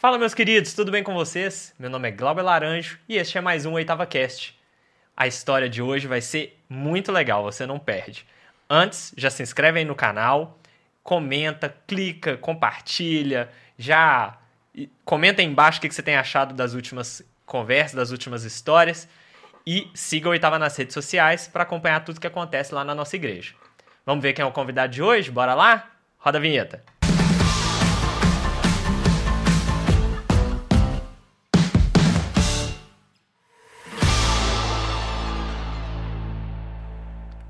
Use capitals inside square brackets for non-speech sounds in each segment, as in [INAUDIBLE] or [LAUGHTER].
Fala, meus queridos, tudo bem com vocês? Meu nome é Glauber Laranjo e este é mais um Oitava Cast. A história de hoje vai ser muito legal, você não perde. Antes, já se inscreve aí no canal, comenta, clica, compartilha, já comenta aí embaixo o que você tem achado das últimas conversas, das últimas histórias e siga o Oitava nas redes sociais para acompanhar tudo que acontece lá na nossa igreja. Vamos ver quem é o convidado de hoje? Bora lá? Roda a vinheta.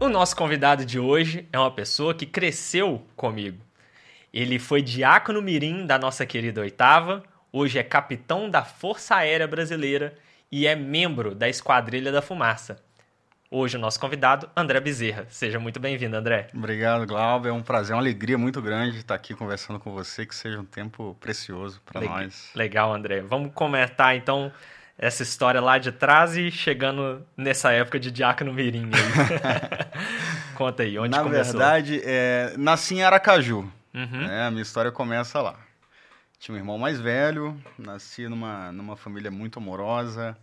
O nosso convidado de hoje é uma pessoa que cresceu comigo. Ele foi diácono mirim da nossa querida oitava, hoje é capitão da Força Aérea Brasileira e é membro da Esquadrilha da Fumaça. Hoje o nosso convidado, André Bezerra. Seja muito bem-vindo, André. Obrigado, Glauber. É um prazer, uma alegria muito grande estar aqui conversando com você, que seja um tempo precioso para nós. Legal, André. Vamos comentar então essa história lá de trás e chegando nessa época de Diácono Mirim. [LAUGHS] Conta aí, onde Na começou? Na verdade, é, nasci em Aracaju. Uhum. É, a minha história começa lá. Tinha um irmão mais velho, nasci numa, numa família muito amorosa,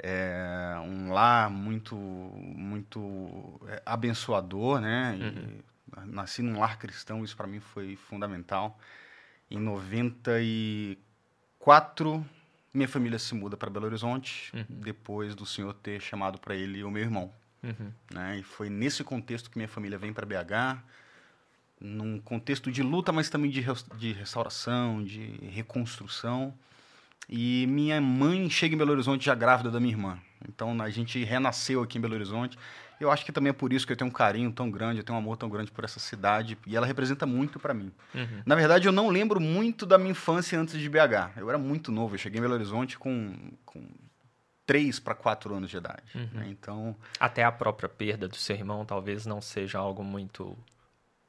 é, um lar muito, muito é, abençoador, né? Uhum. nasci num lar cristão, isso para mim foi fundamental. Em 94, minha família se muda para Belo Horizonte, uhum. depois do senhor ter chamado para ele o meu irmão. Uhum. Né? E foi nesse contexto que minha família vem para BH, num contexto de luta, mas também de, de restauração, de reconstrução. E minha mãe chega em Belo Horizonte já grávida da minha irmã. Então a gente renasceu aqui em Belo Horizonte. Eu acho que também é por isso que eu tenho um carinho tão grande, eu tenho um amor tão grande por essa cidade e ela representa muito para mim. Uhum. Na verdade, eu não lembro muito da minha infância antes de BH. Eu era muito novo, eu cheguei em Belo Horizonte com, com 3 para 4 anos de idade. Uhum. Né? Então, até a própria perda do seu irmão talvez não seja algo muito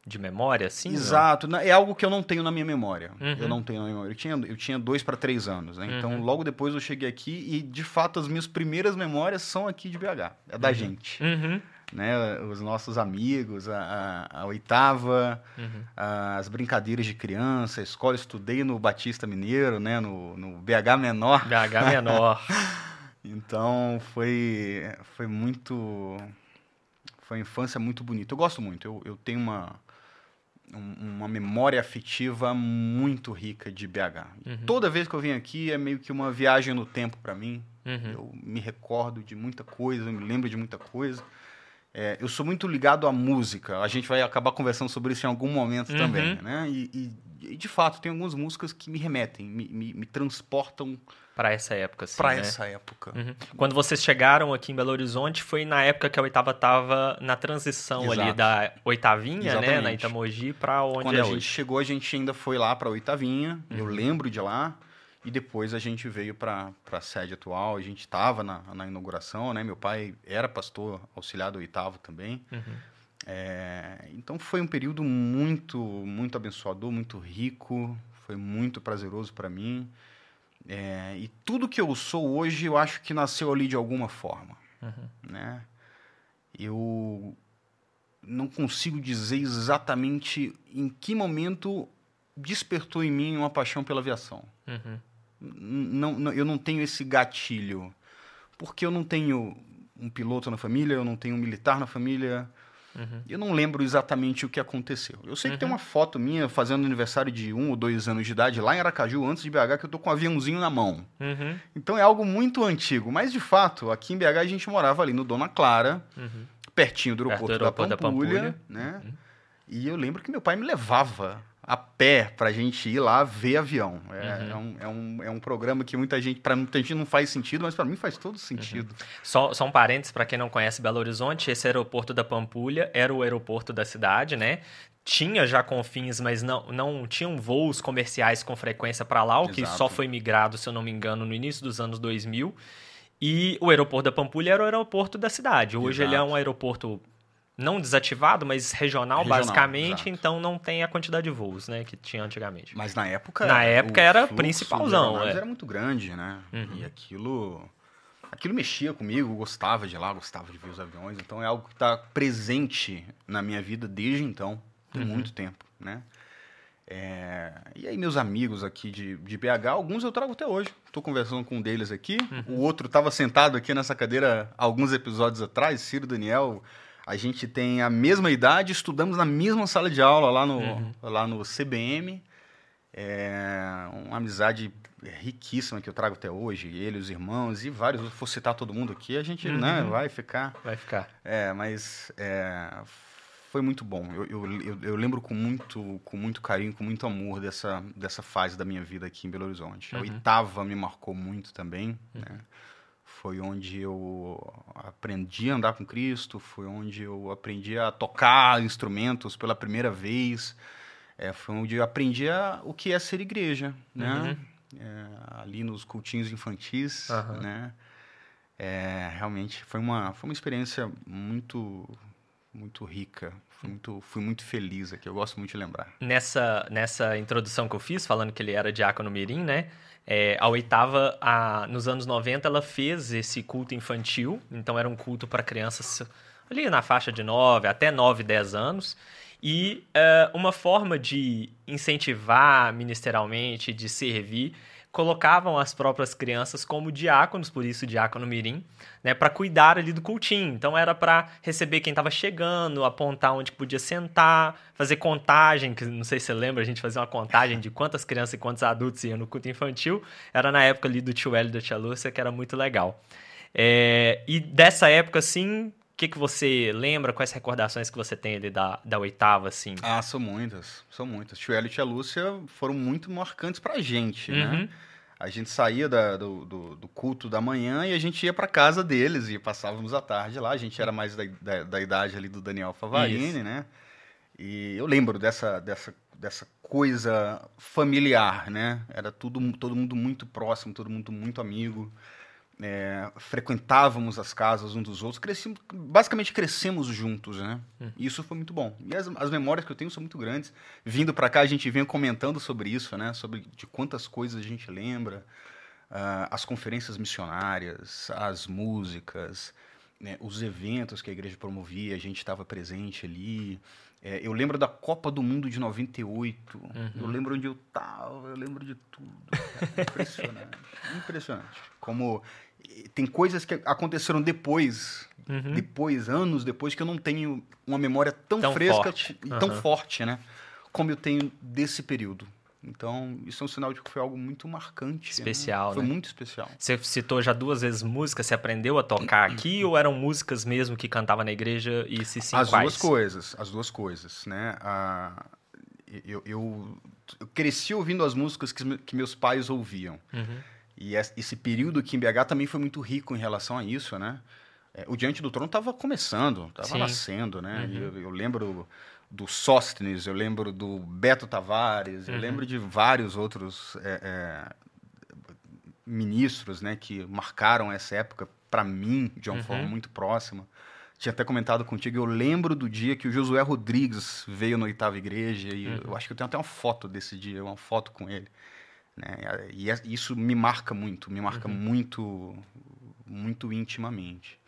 de memória, assim? Exato. Não? É algo que eu não tenho na minha memória. Uhum. Eu não tenho na minha memória. Eu tinha, eu tinha dois para três anos, né? Então, uhum. logo depois eu cheguei aqui e, de fato, as minhas primeiras memórias são aqui de BH. É da uhum. gente. Uhum. Né? Os nossos amigos, a, a, a oitava, uhum. a, as brincadeiras de criança, a escola. Estudei no Batista Mineiro, né? No, no BH Menor. BH Menor. [LAUGHS] então, foi, foi muito... Foi uma infância muito bonita. Eu gosto muito. Eu, eu tenho uma uma memória afetiva muito rica de BH. Uhum. Toda vez que eu venho aqui é meio que uma viagem no tempo para mim. Uhum. Eu me recordo de muita coisa, eu me lembro de muita coisa. É, eu sou muito ligado à música. A gente vai acabar conversando sobre isso em algum momento uhum. também, né? E, e, e, de fato tem algumas músicas que me remetem, me, me, me transportam para essa época, sim. Para né? essa época. Uhum. Quando vocês chegaram aqui em Belo Horizonte, foi na época que a oitava estava na transição Exato. ali da oitavinha, Exatamente. né, na Itamogi, para onde Quando é a hoje. gente chegou, a gente ainda foi lá para a oitavinha. Uhum. Eu lembro de lá. E depois a gente veio para a sede atual. A gente estava na, na inauguração, né? Meu pai era pastor auxiliar do oitavo também. Uhum. É, então foi um período muito, muito abençoador, muito rico. Foi muito prazeroso para mim. É, e tudo que eu sou hoje, eu acho que nasceu ali de alguma forma. Uhum. Né? Eu não consigo dizer exatamente em que momento despertou em mim uma paixão pela aviação. Uhum. Não, não, eu não tenho esse gatilho. Porque eu não tenho um piloto na família, eu não tenho um militar na família, Uhum. Eu não lembro exatamente o que aconteceu. Eu sei uhum. que tem uhum. uma foto minha fazendo aniversário de um ou dois anos de idade lá em Aracaju, antes de BH, que eu tô com um aviãozinho na mão. Uhum. Então é algo muito antigo. Mas, de fato, aqui em BH a gente morava ali no Dona Clara, uhum. pertinho do aeroporto, do aeroporto da, Pampulha, da Pampulha. Né? Uhum. E eu lembro que meu pai me levava a pé para a gente ir lá ver avião. É, uhum. é, um, é, um, é um programa que muita gente, para muita gente não faz sentido, mas para mim faz todo sentido. Uhum. Só, só um parênteses para quem não conhece Belo Horizonte, esse aeroporto da Pampulha era o aeroporto da cidade, né? Tinha já confins, mas não, não tinham voos comerciais com frequência para lá, o Exato. que só foi migrado, se eu não me engano, no início dos anos 2000. E o aeroporto da Pampulha era o aeroporto da cidade. Hoje Exato. ele é um aeroporto não desativado, mas regional, regional basicamente, exato. então não tem a quantidade de voos, né, que tinha antigamente. Mas na época Na época era principalzão, é. era muito grande, né? Uhum. E aquilo aquilo mexia comigo, gostava de lá, gostava de ver os aviões, então é algo que está presente na minha vida desde então, tem uhum. muito tempo, né? É, e aí, meus amigos aqui de, de BH, alguns eu trago até hoje. Estou conversando com um deles aqui. Uhum. O outro estava sentado aqui nessa cadeira alguns episódios atrás, Ciro Daniel. A gente tem a mesma idade, estudamos na mesma sala de aula lá no, uhum. lá no CBM. É uma amizade riquíssima que eu trago até hoje. Ele, os irmãos e vários. Se for citar todo mundo aqui, a gente né, uhum. né, vai ficar. Vai ficar. É, mas é, foi muito bom. Eu, eu, eu, eu, lembro com muito, com muito carinho, com muito amor dessa, dessa fase da minha vida aqui em Belo Horizonte. Uhum. A oitava me marcou muito também. Uhum. Né? Foi onde eu aprendi a andar com Cristo, foi onde eu aprendi a tocar instrumentos pela primeira vez. É, foi onde eu aprendi a, o que é ser igreja, né? Uhum. É, ali nos cultinhos infantis, né? É, realmente foi uma, foi uma experiência muito muito rica. Fui muito, fui muito feliz aqui, eu gosto muito de lembrar. Nessa, nessa introdução que eu fiz, falando que ele era diácono mirim, né? É, a oitava, a, nos anos 90, ela fez esse culto infantil. Então, era um culto para crianças ali na faixa de 9 até 9, 10 anos. E é, uma forma de incentivar ministerialmente, de servir, colocavam as próprias crianças como diáconos, por isso diácono mirim, né, para cuidar ali do cultinho. Então era para receber quem estava chegando, apontar onde podia sentar, fazer contagem, que não sei se você lembra, a gente fazia uma contagem de quantas crianças e quantos adultos iam no culto infantil. Era na época ali do tio Hélio e da tia Lúcia, que era muito legal. É, e dessa época, assim, que, que você lembra? Quais recordações que você tem ali da, da oitava, assim? Ah, são muitas, são muitas. Tio Hélio e tia Lúcia foram muito marcantes pra gente, né? uhum. né? A gente saía da, do, do, do, culto da manhã e a gente ia para casa deles e passávamos a tarde lá. A gente era mais da, da, da idade ali do Daniel Favarini, né? E eu lembro dessa, dessa, dessa coisa familiar, né? Era tudo, todo mundo muito próximo, todo mundo muito amigo é, frequentávamos as casas uns dos outros, crescimos, basicamente crescemos juntos, né? Hum. E isso foi muito bom. E as, as memórias que eu tenho são muito grandes. Vindo para cá, a gente vem comentando sobre isso, né? Sobre de quantas coisas a gente lembra, uh, as conferências missionárias, as músicas, né? os eventos que a igreja promovia, a gente estava presente ali. É, eu lembro da Copa do Mundo de 98. Uhum. Eu lembro onde eu estava, eu lembro de tudo. Impressionante. [LAUGHS] impressionante. Como tem coisas que aconteceram depois, uhum. depois, anos depois, que eu não tenho uma memória tão, tão fresca forte. e tão uhum. forte, né? Como eu tenho desse período. Então, isso é um sinal de que foi algo muito marcante. Né? Especial, né? Foi muito especial. Você citou já duas vezes música, você aprendeu a tocar aqui ou eram músicas mesmo que cantava na igreja e se sim, As quais? duas coisas, as duas coisas, né? Ah, eu, eu, eu, cresci ouvindo as músicas que, que meus pais ouviam. Uhum. E esse período aqui em BH também foi muito rico em relação a isso, né? É, o Diante do Trono estava começando, estava nascendo, né? Uhum. Eu, eu, lembro do Sóstenes, eu lembro do Beto Tavares, uhum. eu lembro de vários outros é, é, ministros, né? Que marcaram essa época para mim de uma uhum. forma muito próxima. Tinha até comentado contigo, eu lembro do dia que o Josué Rodrigues veio na oitava igreja e eu uhum. acho que eu tenho até uma foto desse dia, uma foto com ele. Né? E é, isso me marca muito, me marca uhum. muito, muito intimamente.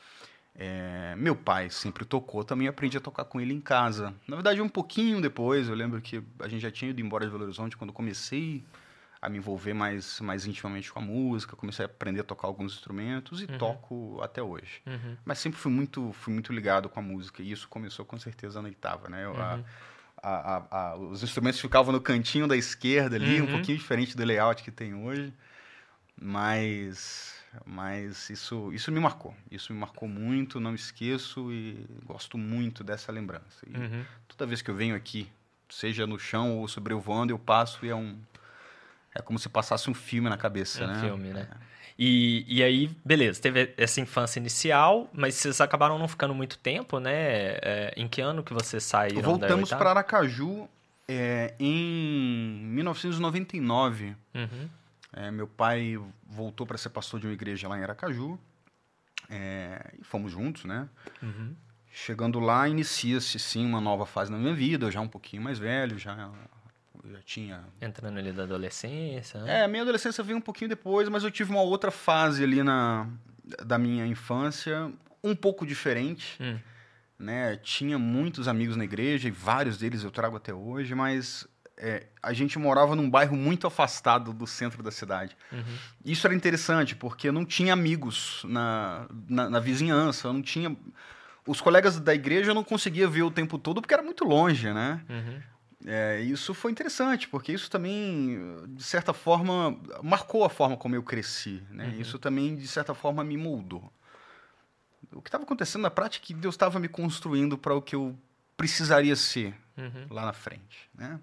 É, meu pai sempre tocou, também aprendi a tocar com ele em casa. Na verdade, um pouquinho depois, eu lembro que a gente já tinha ido embora de Belo Horizonte quando comecei a me envolver mais, mais intimamente com a música, comecei a aprender a tocar alguns instrumentos e uhum. toco até hoje. Uhum. Mas sempre fui muito, fui muito ligado com a música e isso começou com certeza na oitava, né? Eu, a, a, a, os instrumentos ficavam no cantinho da esquerda ali, uhum. um pouquinho diferente do layout que tem hoje. Mas, mas isso, isso me marcou. Isso me marcou muito, não esqueço e gosto muito dessa lembrança. Uhum. toda vez que eu venho aqui, seja no chão ou sobrevoando, eu passo e é um. É como se passasse um filme na cabeça, um né? Um filme, né? É. E, e aí, beleza, teve essa infância inicial, mas vocês acabaram não ficando muito tempo, né? É, em que ano que vocês saíram Voltamos para Aracaju é, em 1999. Uhum. É, meu pai voltou para ser pastor de uma igreja lá em Aracaju. É, e fomos juntos, né? Uhum. Chegando lá, inicia-se sim uma nova fase na minha vida, eu já um pouquinho mais velho, já já tinha. Entrando ali da adolescência. Né? É, minha adolescência veio um pouquinho depois, mas eu tive uma outra fase ali na, da minha infância, um pouco diferente. Hum. Né? Tinha muitos amigos na igreja, e vários deles eu trago até hoje, mas é, a gente morava num bairro muito afastado do centro da cidade. Uhum. Isso era interessante, porque eu não tinha amigos na, na, na vizinhança, eu não tinha... Os colegas da igreja eu não conseguia ver o tempo todo, porque era muito longe, né? Uhum. É, isso foi interessante, porque isso também, de certa forma, marcou a forma como eu cresci. Né? Uhum. Isso também, de certa forma, me moldou. O que estava acontecendo na prática é que Deus estava me construindo para o que eu precisaria ser Uhum. lá na frente. Né?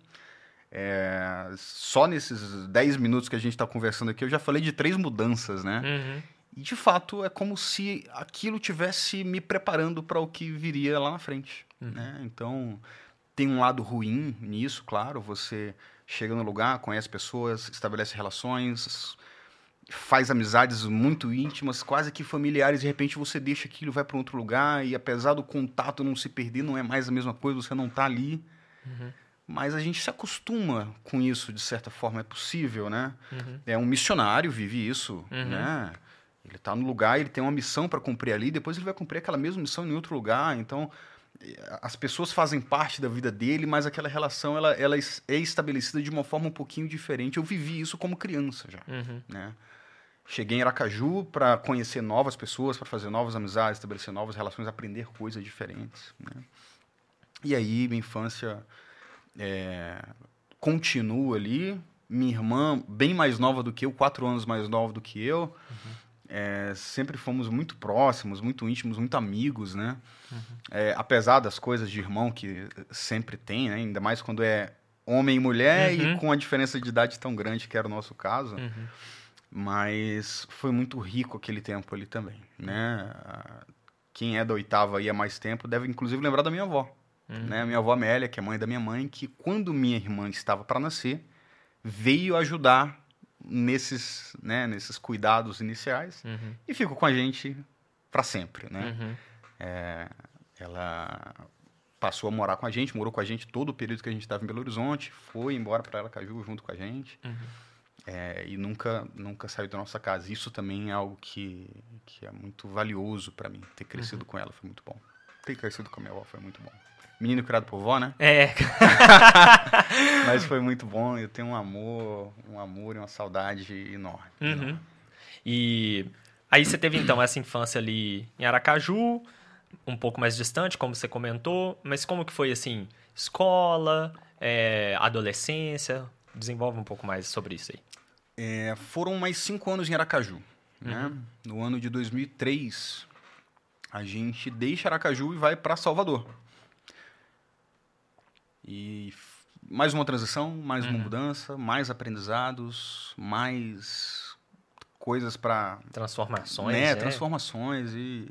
É, só nesses 10 minutos que a gente está conversando aqui, eu já falei de três mudanças, né? Uhum. E de fato é como se aquilo tivesse me preparando para o que viria lá na frente. Uhum. Né? Então tem um lado ruim nisso, claro. Você chega no lugar, conhece pessoas, estabelece relações, faz amizades muito íntimas, quase que familiares. De repente você deixa aquilo, vai para outro lugar e apesar do contato não se perder, não é mais a mesma coisa. Você não está ali. Uhum. Mas a gente se acostuma com isso, de certa forma, é possível, né? Uhum. É um missionário, vive isso, Uhum. né? Ele está no lugar, ele tem uma missão para cumprir ali, depois ele vai cumprir aquela mesma missão em outro lugar. Então, as pessoas fazem parte da vida dele, mas aquela relação ela, ela é estabelecida de uma forma um pouquinho diferente. Eu vivi isso como criança já, Uhum. né? Cheguei em Aracaju para conhecer novas pessoas, para fazer novas amizades, estabelecer novas relações, aprender coisas diferentes. Né? E aí, minha infância é, continua ali. Minha irmã, bem mais nova do que eu, quatro anos mais nova do que eu. É, sempre fomos muito próximos, muito íntimos, muito amigos, né? É, apesar das coisas de irmão que sempre tem, né? Ainda mais quando é homem e mulher Uhum. e com a diferença de idade tão grande que era o nosso caso. Uhum. Mas foi muito rico aquele tempo ali também, né? Ah, Quem é da oitava aí há mais tempo deve inclusive lembrar da minha avó, Uhum. né? Minha avó Amélia, que é mãe da minha mãe, que quando minha irmã estava para nascer, veio ajudar nesses, né, nesses cuidados iniciais Uhum. e ficou com a gente para sempre, né? Uhum. Ela passou a morar com a gente, morou com a gente todo o período que a gente estava em Belo Horizonte, foi embora para Aracaju junto com a gente. Uhum. É, e nunca nunca saiu da nossa casa. Isso também é algo que, que é muito valioso para mim. Ter crescido com ela foi muito bom. Ter crescido com a minha avó foi muito bom. Menino criado por vó, né? É, [LAUGHS] Mas foi muito bom. Eu tenho um amor, um amor e uma saudade enorme. Uhum. enorme. E aí você teve então essa infância ali em Aracaju, um pouco mais distante, como você comentou, mas como que foi assim, escola, é, adolescência? Desenvolve um pouco mais sobre isso aí. É, foram mais cinco anos em Aracaju. Né? No ano de 2003, a gente deixa Aracaju e vai para Salvador. E mais uma transição, mais uma mudança, mais aprendizados, mais coisas para Transformações, né, né? transformações e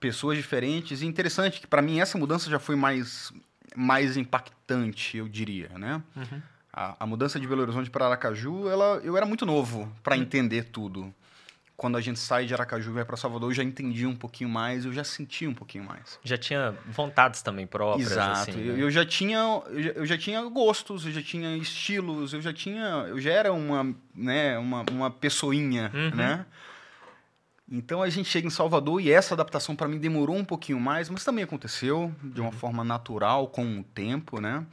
pessoas diferentes. E interessante que para mim essa mudança já foi mais mais impactante, eu diria, né? Uhum. A, a mudança de Belo Horizonte para Aracaju, ela, eu era muito novo para entender tudo. Quando a gente sai de Aracaju e vai para Salvador, eu já entendi um pouquinho mais, eu já senti um pouquinho mais. Já tinha vontades também próprias, Exato. assim, eu, né? eu já tinha, eu já, tinha gostos, eu já tinha estilos, eu já tinha, eu já era uma, né, uma, uma pessoinha, Uhum. né? Então a gente chega em Salvador e essa adaptação para mim demorou um pouquinho mais, mas também aconteceu de Uhum. uma forma natural com o tempo, né?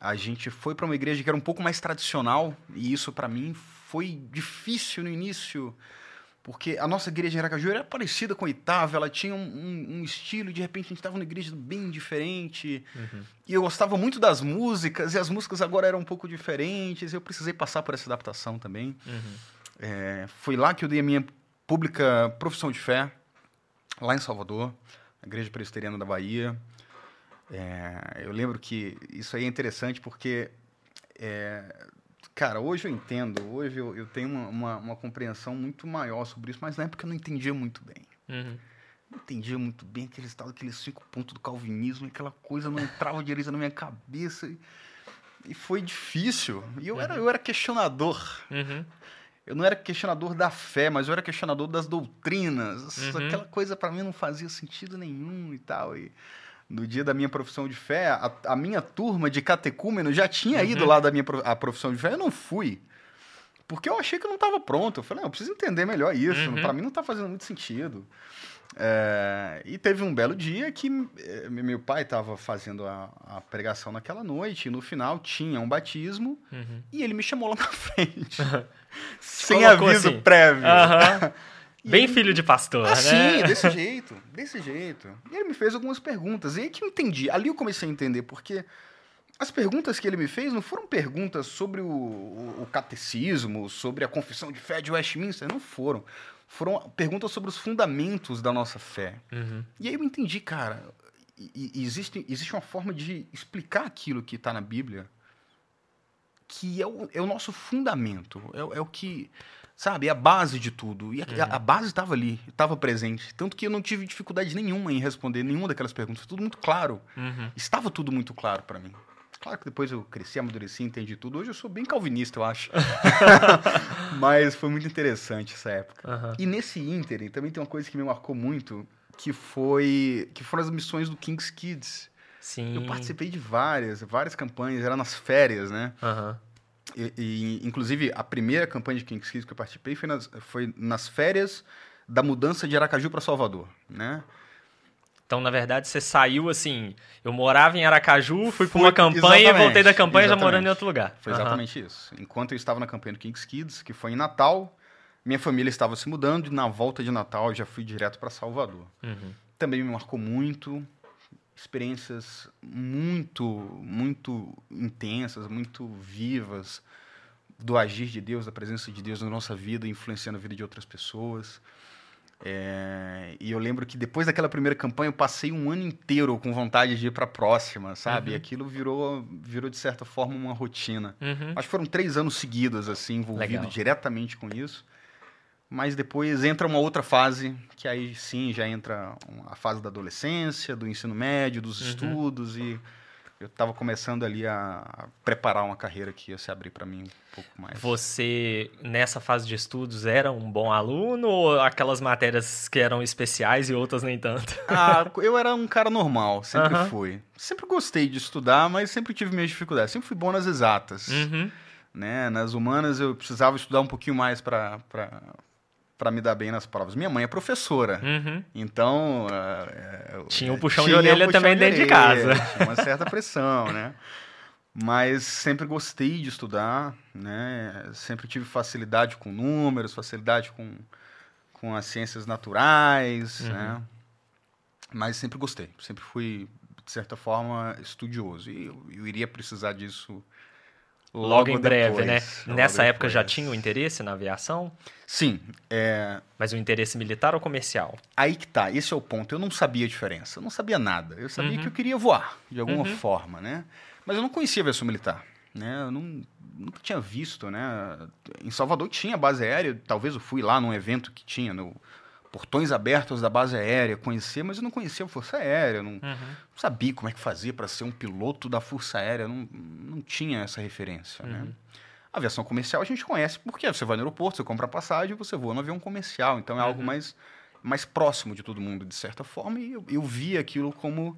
A gente foi para uma igreja que era um pouco mais tradicional e isso para mim foi difícil no início, porque a nossa igreja em Aracaju era parecida com a oitava, ela tinha um, um- um estilo, de repente a gente estava numa igreja bem diferente. Uhum. E eu gostava muito das músicas, e as músicas agora eram um pouco diferentes, eu precisei passar por essa adaptação também. Uhum. É, foi lá que eu dei a minha pública profissão de fé, lá em Salvador, na Igreja Presbiteriana da Bahia. É, eu lembro que isso aí é interessante porque, é, cara, hoje eu entendo, hoje eu, eu tenho uma, uma, uma compreensão muito maior sobre isso, mas na época eu não entendia muito bem. Uhum. Não entendia muito bem aquele estado, aqueles cinco pontos do calvinismo, aquela coisa não entrava direito na minha cabeça. E, e foi difícil. E eu era, eu era questionador. Uhum. Eu não era questionador da fé, mas eu era questionador das doutrinas. Uhum. Aquela coisa para mim não fazia sentido nenhum e tal. E no dia da minha profissão de fé, a, a minha turma de catecúmeno já tinha Uhum. ido lá da minha a profissão de fé. Eu não fui. Porque eu achei que eu não estava pronto. Eu falei, não, eu preciso entender melhor isso. Uhum. Para mim não está fazendo muito sentido. É, e teve um belo dia que é, meu pai estava fazendo a, a, pregação naquela noite, e no final tinha um batismo, uhum. e ele me chamou lá na [LAUGHS] frente. [LAUGHS] sem aviso assim. prévio. Uhum. [LAUGHS] Bem ele... filho de pastor, ah, né? Sim, desse [LAUGHS] jeito, desse jeito. E ele me fez algumas perguntas, e aí que eu entendi. Ali eu comecei a entender, porque as perguntas que ele me fez não foram perguntas sobre o, o, o catecismo, sobre a confissão de fé de Westminster, não foram. Foram perguntas sobre os fundamentos da nossa fé. Uhum. E aí eu entendi, cara, existe, existe uma forma de explicar aquilo que está na Bíblia que é o, é o nosso fundamento, é, é o que sabe? É a base de tudo. E a, uhum. a base estava ali, estava presente. Tanto que eu não tive dificuldade nenhuma em responder nenhuma daquelas perguntas. Foi tudo muito claro. Uhum. Estava tudo muito claro para mim. Claro que depois eu cresci, amadureci, entendi tudo. Hoje eu sou bem calvinista, eu acho. [LAUGHS] [LAUGHS] Mas foi muito interessante essa época. Uhum. E nesse ínterim também tem uma coisa que me marcou muito, que foi que foram as missões do King's Kids. Sim. Eu participei de várias, várias campanhas, era nas férias, né? Uhum. E, e, inclusive, a primeira campanha de King's Kids que eu participei foi nas, foi nas férias da mudança de Aracaju para Salvador, né? Então, na verdade, você saiu assim. Eu morava em Aracaju, fui para uma campanha e voltei da campanha já morando em outro lugar. Foi exatamente uhum. isso. Enquanto eu estava na campanha do Kings Kids, que foi em Natal, minha família estava se mudando e na volta de Natal eu já fui direto para Salvador. Uhum. Também me marcou muito. Experiências muito, muito intensas, muito vivas do agir de Deus, da presença de Deus na nossa vida, influenciando a vida de outras pessoas. É, e eu lembro que depois daquela primeira campanha eu passei um ano inteiro com vontade de ir para a próxima, sabe? Uhum. E aquilo virou, virou de certa forma uma rotina. Uhum. Acho que foram três anos seguidos assim envolvido Legal. diretamente com isso. Mas depois entra uma outra fase, que aí sim já entra a fase da adolescência, do ensino médio, dos uhum. estudos e eu estava começando ali a, preparar uma carreira que ia se abrir para mim um pouco mais. Você, nessa fase de estudos, era um bom aluno ou aquelas matérias que eram especiais e outras nem tanto? [LAUGHS] Ah, eu era um cara normal, sempre uhum. fui. Sempre gostei de estudar, mas sempre tive minhas dificuldades. Sempre fui bom nas exatas. Uhum. Né? Nas humanas eu precisava estudar um pouquinho mais para para me dar bem nas provas. Minha mãe é professora, uhum. então... Uh, tinha um puxão tinha de orelha um puxão também de dentro de casa. Tinha uma certa pressão, né? Mas sempre gostei de estudar, né? Sempre tive facilidade com números, facilidade com, com as ciências naturais, uhum. né? Mas sempre gostei, sempre fui, de certa forma, estudioso. E eu, eu iria precisar disso Logo, logo em breve, né? Nessa época já tinha o interesse na aviação? Sim. É... Mas o interesse militar ou comercial? Aí que tá, esse é o ponto. Eu não sabia a diferença, eu não sabia nada. Eu sabia uhum. que eu queria voar, de alguma uhum. forma, né? Mas eu não conhecia a aviação militar, né? Eu não, nunca tinha visto, né? Em Salvador tinha base aérea, talvez eu fui lá num evento que tinha no portões abertos da base aérea, conhecer, mas eu não conhecia a Força Aérea, não, uhum. não sabia como é que fazia para ser um piloto da Força Aérea, não, não tinha essa referência, né? uhum. né? A aviação comercial a gente conhece porque você vai no aeroporto, você compra passagem, você voa no avião comercial, então é uhum. algo mais, mais próximo de todo mundo, de certa forma, e eu, eu via aquilo como,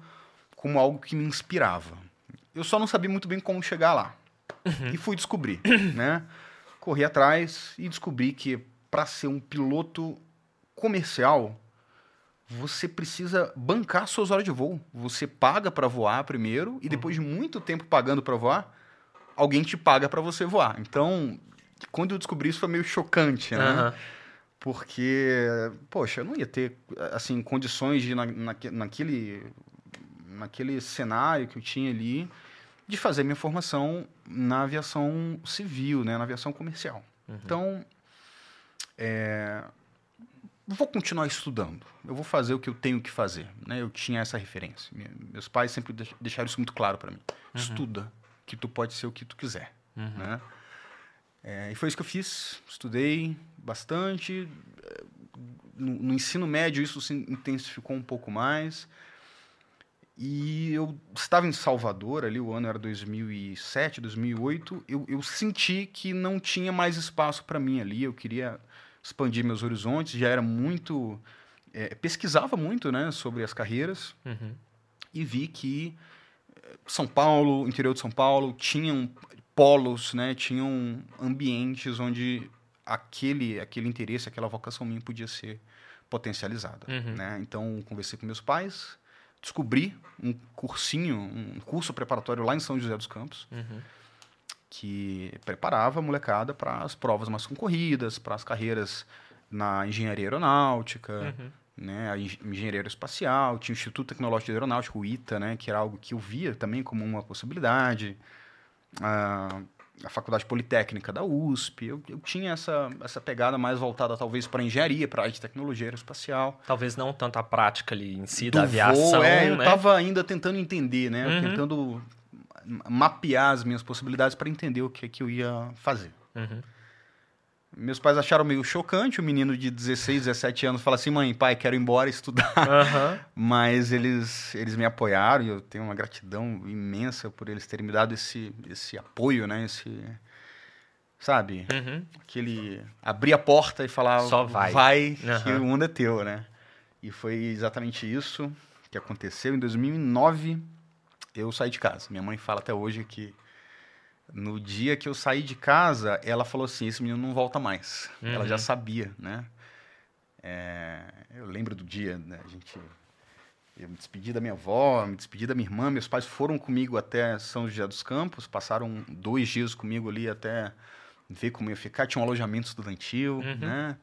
como algo que me inspirava. Eu só não sabia muito bem como chegar lá. Uhum. E fui descobrir, [COUGHS] né? Corri atrás e descobri que para ser um piloto comercial, você precisa bancar suas horas de voo. Você paga para voar primeiro e depois de muito tempo pagando para voar, alguém te paga para você voar. Então, quando eu descobri isso foi meio chocante, né? Uhum. Porque, poxa, eu não ia ter assim condições de na, na, naquele naquele cenário que eu tinha ali de fazer minha formação na aviação civil, né, na aviação comercial. Uhum. Então, é, vou continuar estudando. Eu vou fazer o que eu tenho que fazer. Né? Eu tinha essa referência. Meus pais sempre deixaram isso muito claro para mim. Uhum. Estuda, que tu pode ser o que tu quiser. Uhum. Né? É, e foi isso que eu fiz. Estudei bastante. No, no, ensino médio isso se intensificou um pouco mais. E eu estava em Salvador, ali o ano era 2007, 2008. Eu, eu senti que não tinha mais espaço para mim ali. Eu queria expandir meus horizontes, já era muito. É, pesquisava muito né, sobre as carreiras uhum. e vi que eh, São Paulo, interior de São Paulo, tinham polos, né, tinham ambientes onde aquele, aquele interesse, aquela vocação minha podia ser, potencializada. Uhum. Né? Então, conversei com meus pais, descobri um cursinho, um curso preparatório lá em São José dos Campos, Uhum. Que preparava a molecada para as provas mais concorridas, para as carreiras na engenharia aeronáutica, Uhum. né, a eng- engenharia aeroespacial, tinha o Instituto Tecnológico de Aeronáutica, o ITA, né, que era algo que eu via também como uma possibilidade. A, a Faculdade Politécnica da USP, eu, eu tinha essa, essa pegada mais voltada talvez para engenharia, para a área de tecnologia aeroespacial. Talvez não tanto a prática ali em si Do da aviação, voo, é, eu né? estava ainda tentando entender, né, Uhum. tentando mapear as minhas possibilidades para entender o que, que eu ia fazer. Uhum. Meus pais acharam meio chocante o menino de 16, 17 anos falar assim: mãe, pai, quero ir embora estudar. Aham. [LAUGHS] Mas eles, eles me apoiaram e eu tenho uma gratidão imensa por eles terem me dado esse, esse apoio, né? Esse, sabe? Uhum. Aquele abrir a porta e falar Só vai. vai que Aham. o mundo é teu, né? E foi exatamente isso que aconteceu. Em 2009, eu saí de casa. Minha mãe fala até hoje que no dia que eu saí de casa, ela falou assim: esse menino não volta mais. Ela já Uhum. sabia, né? É, eu lembro do dia, né? A gente. Eu me despedi da minha avó, me despedi da minha irmã. Meus pais foram comigo até São José dos Campos, passaram dois dias comigo ali até ver como ia ficar. Tinha um alojamento estudantil, Uhum. né?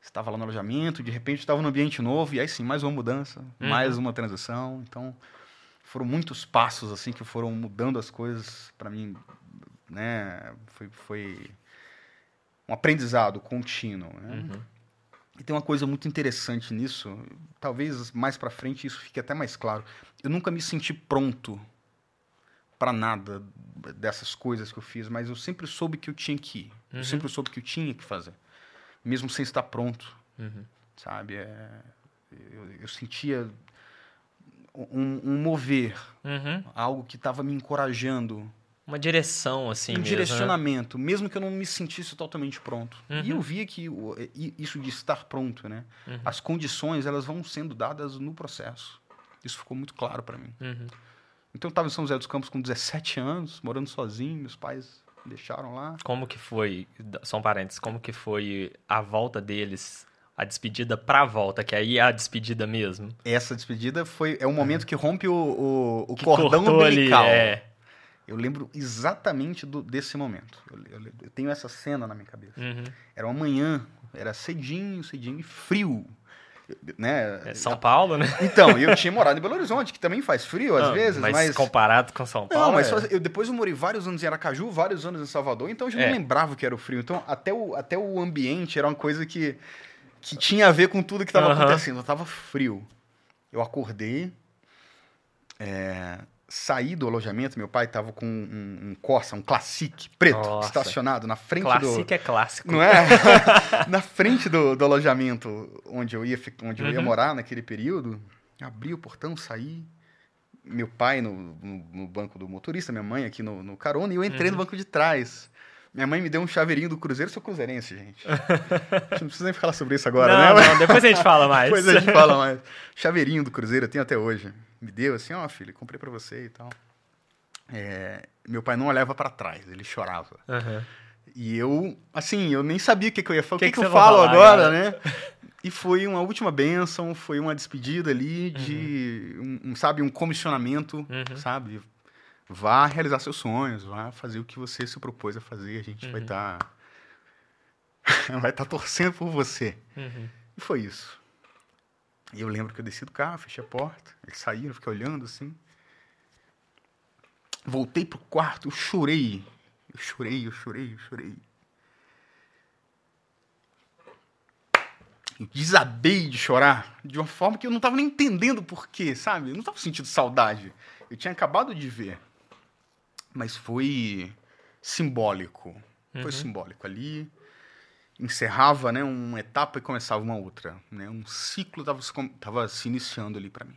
Estava lá no alojamento, de repente estava num ambiente novo, e aí sim, mais uma mudança, Uhum. mais uma transição. Então, foram muitos passos, assim, que foram mudando as coisas para mim, né? Foi, foi um aprendizado contínuo, né? Uhum. E tem uma coisa muito interessante nisso, talvez mais pra frente isso fique até mais claro. Eu nunca me senti pronto pra nada dessas coisas que eu fiz, mas eu sempre soube que eu tinha que ir. Uhum. Eu sempre soube que eu tinha que fazer, mesmo sem estar pronto, Uhum. sabe? É, eu, eu sentia um, um mover, Uhum. algo que estava me encorajando, Uma direção, assim, um mesmo, né? direcionamento, mesmo que eu não me sentisse totalmente pronto. Uhum. E eu via que isso de estar pronto, né? Uhum. As condições, elas vão sendo dadas no processo. Isso ficou muito claro para mim. Uhum. Então eu estava em São José dos Campos com 17 anos, morando sozinho, meus pais deixaram lá. Como que foi, só um parênteses, como que foi a volta deles, a despedida pra volta, que aí é a despedida mesmo? Essa despedida foi é o momento que rompe o, o, o Que cordão umbilical. ali, é. Eu lembro exatamente do- desse momento. Eu, eu- eu tenho essa cena na minha cabeça. Uhum. Era uma manhã, era cedinho, cedinho e frio. Né? É São Paulo, né? Então, eu [LAUGHS] tinha morado em Belo Horizonte, que também faz frio às Ah, vezes, mas, mas. comparado com São Paulo. Não, mas é- eu, depois eu morei vários anos em Aracaju, vários anos em Salvador, então eu já É. não lembrava que era o frio. Então, até o, até o ambiente era uma coisa que, que tinha a ver com tudo que estava Aham. acontecendo. Tava frio. Eu acordei, é, saí do alojamento, meu pai estava com um, um Corsa, um Classic preto, Nossa. estacionado na frente do. Clássico é clássico. Não é? [LAUGHS] [LAUGHS] Na frente do, do alojamento onde eu ia, onde eu ia Uhum. morar naquele período, abri o portão, saí. Meu pai no, no, no banco do motorista, minha mãe aqui no, no carona, e eu entrei no Uhum. banco de trás. Minha mãe me deu um chaveirinho do Cruzeiro, sou cruzeirense, gente. a gente não precisa nem falar sobre isso agora, não, né? não, depois a gente fala mais. Depois a gente fala mais. Chaveirinho do Cruzeiro, eu tenho até hoje. Me deu assim, ó, filho, comprei pra você e tal. É, meu pai não olhava pra trás, ele chorava. Aham. E eu, assim, eu nem sabia o que, que eu ia falar. O Que que, que que, eu falo falar, agora, cara? né? E foi uma última bênção, foi uma despedida ali de, um, um, sabe, um comissionamento, Uhum. sabe? Vá realizar seus sonhos, vá fazer o que você se propôs a fazer. A gente vai Uhum. estar. [LAUGHS] vai estar torcendo por você. Uhum. E foi isso. E eu lembro que eu desci do carro, fechei a porta, eles saíram, fiquei olhando assim. Voltei pro quarto, eu chorei. Eu chorei, eu chorei, eu chorei. Eu desabei de chorar de uma forma que eu não tava nem entendendo por quê, sabe? Eu não tava sentindo saudade. Eu tinha acabado de ver. Mas foi simbólico. Foi Uhum. simbólico. Ali encerrava né, uma etapa e começava uma outra. Né? Um ciclo estava se, se iniciando ali para mim.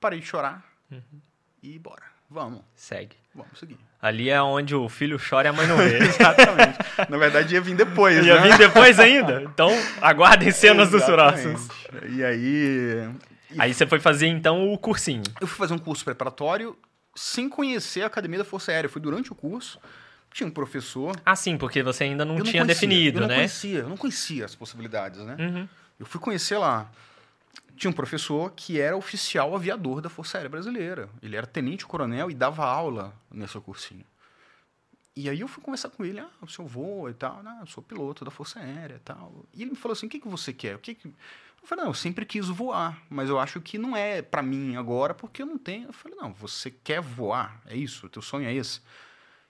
Parei de chorar Uhum. e bora. Vamos, Segue. vamos seguir. Ali é onde o filho chora e a mãe não vê. [LAUGHS] Exatamente. Na verdade, ia vir depois, Ia né? vir depois ainda. Então, aguardem cenas dos próximos. E aí... e Aí você foi fazer, então, o cursinho. Eu fui fazer um curso preparatório sem conhecer a Academia da Força Aérea. Foi durante o curso. Tinha um professor. Ah, sim, porque você ainda não eu tinha conhecia, definido, eu não né? Conhecia, eu não conhecia as possibilidades, né? Uhum. Eu fui conhecer lá. Tinha um professor que era oficial aviador da Força Aérea Brasileira. Ele era tenente-coronel e dava aula nesse cursinho. E aí eu fui conversar com ele, ah, o senhor voa e tal, ah, eu sou piloto da Força Aérea e tal. E ele me falou assim, o que, que você quer? O que, que... Eu falei, não, eu sempre quis voar, mas eu acho que não é para mim agora, porque eu não tenho. Eu falei, não, você quer voar, é isso, o teu sonho é esse?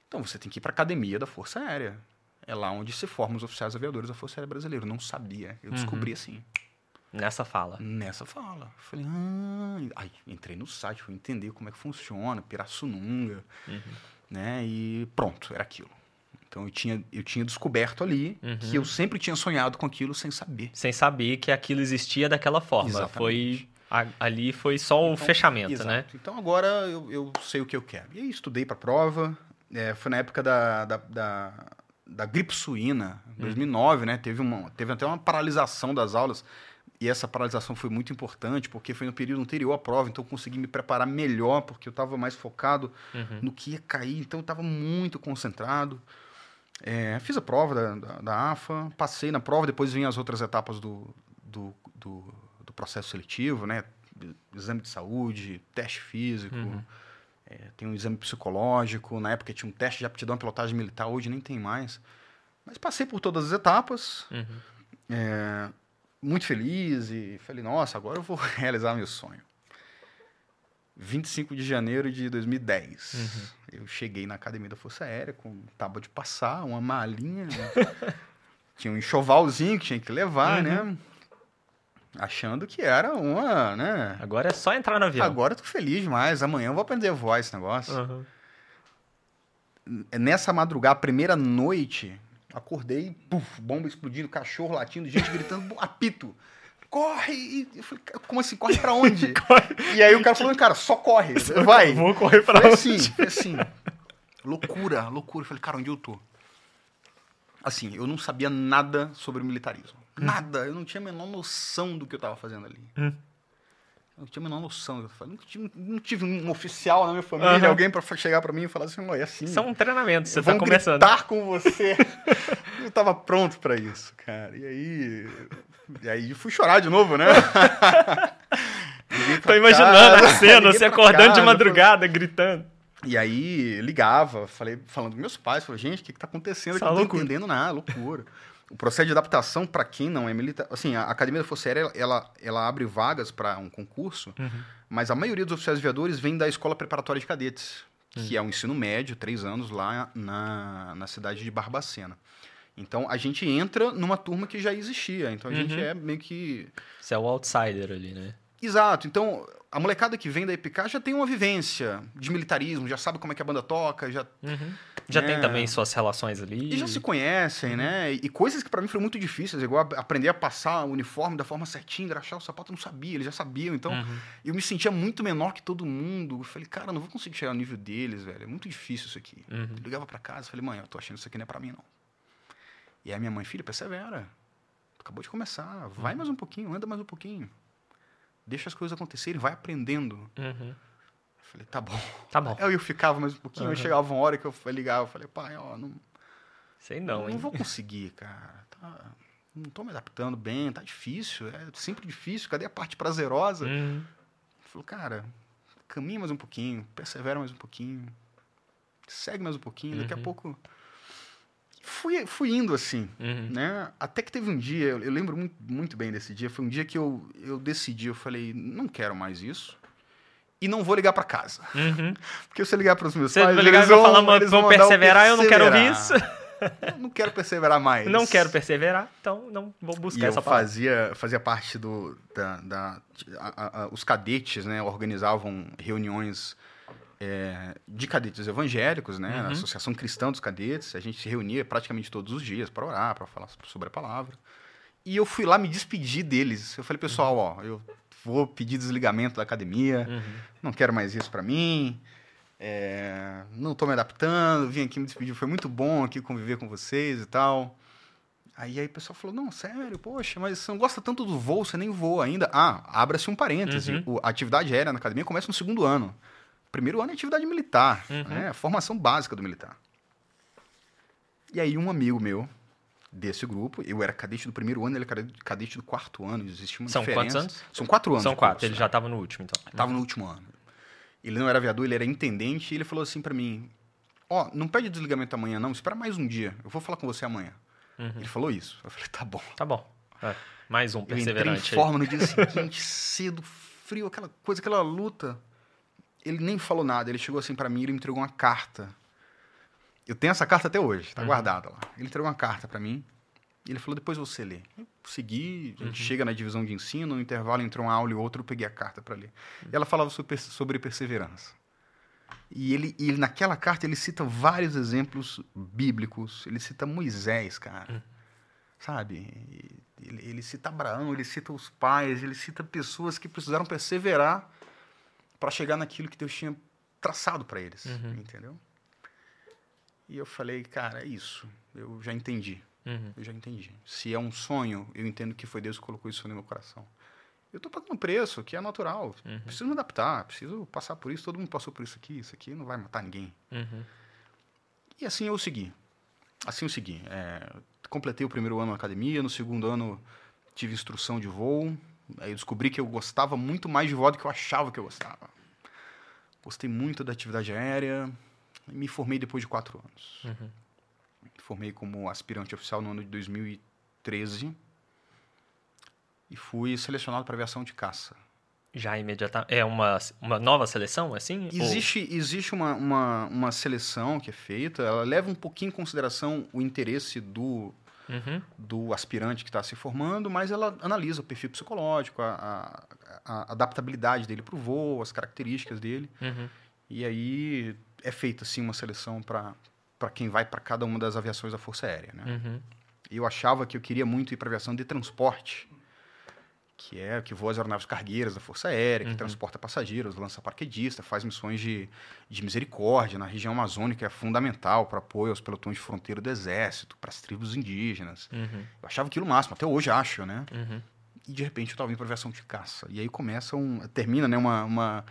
Então você tem que ir para academia da Força Aérea. É lá onde se formam os oficiais aviadores da Força Aérea Brasileira. Eu não sabia, eu descobri assim. Nessa fala. Nessa fala. Eu falei, ah, aí entrei no site, fui entender como é que funciona, Pirassununga, né? E pronto, era aquilo. Então eu tinha, eu tinha descoberto ali que eu sempre tinha sonhado com aquilo sem saber. Sem saber que aquilo existia daquela forma. Exatamente. Foi a- ali foi só o Então, fechamento, exato. né? Então agora eu, eu sei o que eu quero. E aí estudei para prova. É, foi na época da, da, da, da gripe suína, Hum. em 2009, né? Teve, uma, teve até uma paralisação das aulas. E essa paralisação foi muito importante, porque foi no período anterior à prova, então eu consegui me preparar melhor, porque eu estava mais focado Uhum. no que ia cair, então eu estava muito concentrado. É, fiz a prova da, da, da AFA, passei na prova, depois vinham as outras etapas do, do, do, do processo seletivo, né? Exame de saúde, teste físico, Uhum. é, tem um exame psicológico, na época tinha um teste de aptidão à pilotagem militar, hoje nem tem mais. Mas passei por todas as etapas, Uhum. é, muito feliz e falei, nossa, agora eu vou [LAUGHS] realizar meu sonho. 25 de janeiro de 2010. Uhum. Eu cheguei na Academia da Força Aérea com tábua de passar, uma malinha. né? [LAUGHS] tinha um enxovalzinho que tinha que levar, Uhum. né? Achando que era uma, né? Agora é só entrar no avião. Agora eu tô feliz demais. Amanhã eu vou aprender a voar esse negócio. Uhum. Nessa madrugada, primeira noite, acordei, puf, bomba explodindo, cachorro latindo, gente gritando, "Bu- apito. Corre! E eu falei, "Cara, como assim? Corre pra [LAUGHS] onde? E aí o cara falando, cara, só corre. Vai. Vou correr pra Foi onde? assim, foi assim. Loucura, loucura. Eu falei, cara, onde eu tô? Assim, eu não sabia nada sobre militarismo. Nada. Eu não tinha a menor noção do que eu tava fazendo ali. Hum. Eu não tinha a menor noção. Eu falei, não, tive, não tive um oficial na minha família, Aham. alguém pra chegar pra mim e falar assim, olha, é assim. Isso é um treinamento, você tá começando. gritar com você. [LAUGHS] eu tava pronto pra isso, cara. E aí... E aí fui chorar de novo, né? [LAUGHS] Tô imaginando casa, a cena, você pra acordando de casa, madrugada, gritando. e aí ligava, falei, falando com meus pais, falei, gente, o que, que tá acontecendo? Essa aqui? Eu não tô entendendo nada, loucura. O processo de adaptação, para quem não é militar, assim, a Academia da Força Aérea, ela, ela abre vagas para um concurso, Uhum. mas a maioria dos oficiais aviadores vem da Escola Preparatória de Cadetes, Uhum. que é um ensino médio, três anos, lá na, na cidade de Barbacena. Então, a gente entra numa turma que já existia, então a gente Uhum. é meio que Você é o outsider ali, né? Exato. Então, a molecada que vem da EPK já tem uma vivência de militarismo, já sabe como é que a banda toca, já, Uhum. Já tem É. também suas relações ali. e já se conhecem, né? E coisas que pra mim foram muito difíceis, igual aprender a passar o uniforme da forma certinha, engraxar o sapato, eu não sabia, eles já sabiam. Então, Uhum. eu me sentia muito menor que todo mundo. Eu falei, cara, não vou conseguir chegar ao nível deles, velho. É muito difícil isso aqui. Uhum. Eu ligava pra casa e falei, mãe, eu tô achando isso aqui não é pra mim, não. E aí minha mãe, filho, persevera. Acabou de começar. Vai mais um pouquinho, anda mais um pouquinho. Deixa as coisas acontecerem, vai aprendendo. Uhum. Eu falei, tá bom. Tá bom. Aí eu ficava mais um pouquinho, Uhum. aí chegava uma hora que eu ligava, eu falei, pai, ó, não, Sei não, não hein? vou conseguir, cara. Tá- não tô me adaptando bem, tá difícil, é sempre difícil. Cadê a parte prazerosa? Uhum. Falou, cara, caminha mais um pouquinho, persevera mais um pouquinho, segue mais um pouquinho, daqui a Uhum. pouco. Fui, fui indo assim, Uhum. né? Até que teve um dia, eu eu lembro muito, muito bem desse dia, foi um dia que eu, eu decidi, eu falei, não quero mais isso. E não vou ligar pra casa. Uhum. [LAUGHS] Porque se eu ligar pros meus Você pais, vai ligar e eles vão, falar, "Mano, eles vão perseverar, eu não quero ouvir isso. [LAUGHS] Eu não quero perseverar mais. Não quero perseverar, então não vou E buscar eu essa palavra. fazia, fazia parte do. Da, da- a- a- os cadetes, né? Organizavam reuniões é, de cadetes evangélicos, né? Uhum. A Associação Cristã dos Cadetes. A gente se reunia praticamente todos os dias para orar, para falar sobre a palavra. E eu fui lá me despedir deles. Eu falei, pessoal, ó, eu vou pedir desligamento da academia, Uhum. não quero mais isso para mim. é, não tô me adaptando, vim aqui me despedir, foi muito bom aqui conviver com vocês e tal. Aí, aí o pessoal falou, não, sério, poxa, mas você não gosta tanto do voo, você nem voa ainda. Ah, abra-se um parêntese. Uhum. A atividade aérea na academia começa no segundo ano. Primeiro ano é atividade militar, Uhum. né? A formação básica do militar. E aí um amigo meu, desse grupo. Eu era cadete do primeiro ano, ele era cadete do quarto ano. Existia uma São diferença. quantos anos? São quatro anos. São quatro. curso, Ele né? já estava no último, então. Tava no último ano. Ele não era aviador, ele era intendente, e ele falou assim pra mim: Ó, não pede desligamento amanhã, não, espera mais um dia. Eu vou falar com você amanhã. Ele falou isso. Eu falei, tá bom. Tá bom. É, Mais um Eu entrei em perseverante aí. forma no dia [LAUGHS] seguinte, cedo, frio, aquela coisa, aquela luta. Ele nem falou nada, ele chegou assim pra mim e ele me entregou uma carta. Eu tenho essa carta até hoje, tá guardada lá. Ele entregou uma carta pra mim e ele falou, depois você lê. Eu segui, a gente chega na divisão de ensino, no intervalo entrou uma aula e outra, eu peguei a carta pra ler. E ela falava sobre, sobre perseverança. E ele, ele, naquela carta, ele cita vários exemplos bíblicos. Ele cita Moisés, cara. Sabe? E Ele, ele cita Abraão, ele cita os pais, ele cita pessoas que precisaram perseverar para chegar naquilo que Deus tinha traçado para eles. Entendeu? E eu falei, cara, é isso. Eu já entendi. Uhum. Eu já entendi. Se é um sonho, eu entendo que foi Deus que colocou isso no meu coração. Eu estou pagando um preço, que é natural. Preciso me adaptar, preciso passar por isso. Todo mundo passou por isso aqui. Isso aqui não vai matar ninguém. Uhum. E assim eu segui. Assim eu segui. É, completei o primeiro ano na academia, no segundo ano tive instrução de voo. Aí eu descobri que eu gostava muito mais de voo do que eu achava que eu gostava. Gostei muito da atividade aérea. E me formei depois de quatro anos. Uhum. Me formei como aspirante oficial no ano de 2013. E fui selecionado para aviação de caça. Já imediatamente. É uma, uma nova seleção, assim? Ou- Existe, existe uma, uma, uma seleção que é feita, ela leva um pouquinho em consideração o interesse do, Uhum. do aspirante que está se formando, mas ela analisa o perfil psicológico, a, a- a adaptabilidade dele para o voo, as características dele. Uhum. E aí é feita, sim, uma seleção para quem vai para cada uma das aviações da Força Aérea. Né? Uhum. Eu achava que eu queria muito ir para aviação de transporte, que é que voa as aeronaves cargueiras da Força Aérea, que Uhum. transporta passageiros, lança paraquedista, faz missões de, de misericórdia na região amazônica, é fundamental para apoio aos pelotões de fronteira do Exército, para as tribos indígenas. Uhum. Eu achava aquilo o máximo, até hoje acho, né? Uhum. E de repente eu estava indo para aviação de caça. E aí começa um. termina, né, uma, uma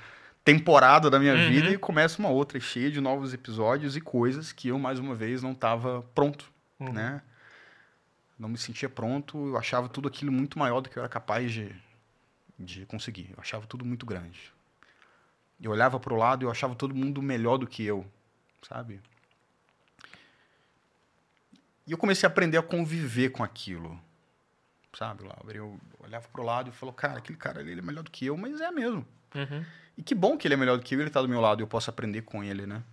temporada da minha Uhum. vida e começa uma outra cheia de novos episódios e coisas que eu, mais uma vez, não estava pronto, Uhum. né? Não me sentia pronto, eu achava tudo aquilo muito maior do que eu era capaz de, de conseguir. Eu achava tudo muito grande. Eu olhava para o lado e eu achava todo mundo melhor do que eu, sabe? E eu comecei a aprender a conviver com aquilo, sabe, Laura? Eu olhava para o lado e falou, cara, aquele cara ali ele é melhor do que eu, mas é mesmo. Uhum. E que bom que ele é melhor do que eu, ele está do meu lado e eu posso aprender com ele, né?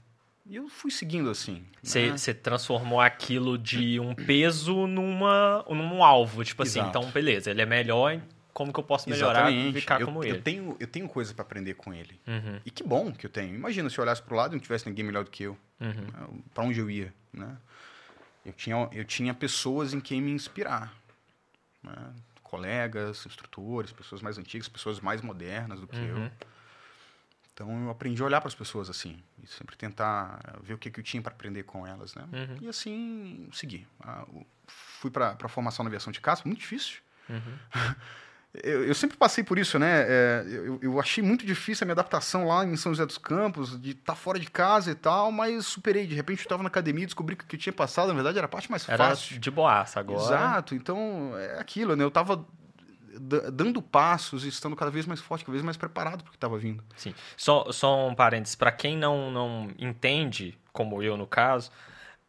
E eu fui seguindo assim. Você né? transformou aquilo de um peso numa, num alvo. Tipo assim, Exato. então beleza, ele é melhor, como que eu posso melhorar e ficar eu, como eu ele? Tenho, eu tenho coisa para aprender com ele. Uhum. E que bom que eu tenho. Imagina se eu olhasse para o lado e não tivesse ninguém melhor do que eu. Uhum. Para onde eu ia, né? Eu tinha, eu tinha pessoas em quem me inspirar. né? Colegas, instrutores, pessoas mais antigas, pessoas mais modernas do que eu. Então eu aprendi a olhar para as pessoas assim e sempre tentar ver o que, que eu tinha para aprender com elas, né? Uhum. E assim segui. Ah, fui para a formação na aviação de caça, muito difícil. Uhum. [LAUGHS] Eu, eu sempre passei por isso, né? É, eu, eu achei muito difícil a minha adaptação lá em São José dos Campos, de estar fora de casa e tal, mas superei. De repente eu estava na academia e descobri que o que eu tinha passado, na verdade, era a parte mais Era fácil. de boaça agora. Exato. Então, é aquilo, né? Eu estava dando passos e estando cada vez mais forte, cada vez mais preparado para o que estava vindo. Sim. Só, só um parênteses, para quem não, não entende, como eu no caso,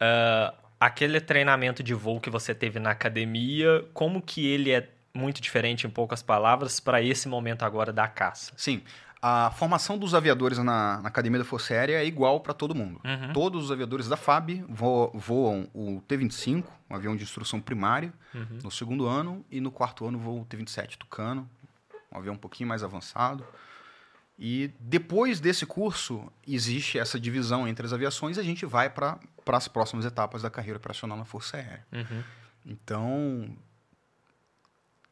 ah, aquele treinamento de voo que você teve na academia, como que ele é muito diferente, em poucas palavras, para esse momento agora da caça? Sim. A formação dos aviadores na, na Academia da Força Aérea é igual para todo mundo. Uhum. Todos os aviadores da FAB vo- voam o T-25, um avião de instrução primária, Uhum. no segundo ano, e no quarto ano voam o T-27 Tucano, um avião um pouquinho mais avançado. E depois desse curso, existe essa divisão entre as aviações e a gente vai para as próximas etapas da carreira operacional na Força Aérea. Uhum. Então,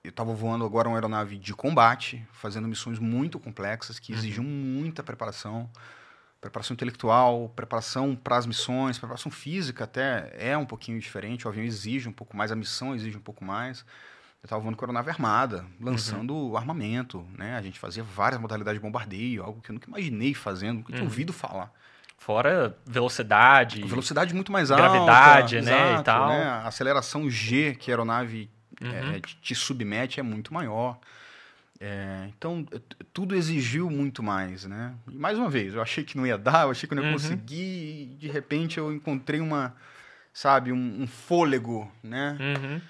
eu estava voando agora uma aeronave de combate, fazendo missões muito complexas que exigiam muita preparação, preparação intelectual, preparação para as missões, preparação física até é um pouquinho diferente. O avião exige um pouco mais, a missão exige um pouco mais. Eu estava voando com a aeronave armada, lançando armamento, né? A gente fazia várias modalidades de bombardeio, algo que eu nunca imaginei fazendo, nunca tinha Uhum. ouvido falar. Fora velocidade. Velocidade muito mais gravidade, alta. né, exato, e tal. né? Aceleração G que a aeronave Uhum. é, te submete é muito maior. É, então, tudo exigiu muito mais, né? E mais uma vez, eu achei que não ia dar, eu achei que eu não ia Uhum. conseguir, e de repente eu encontrei uma, sabe, um, um fôlego, né? Uhum.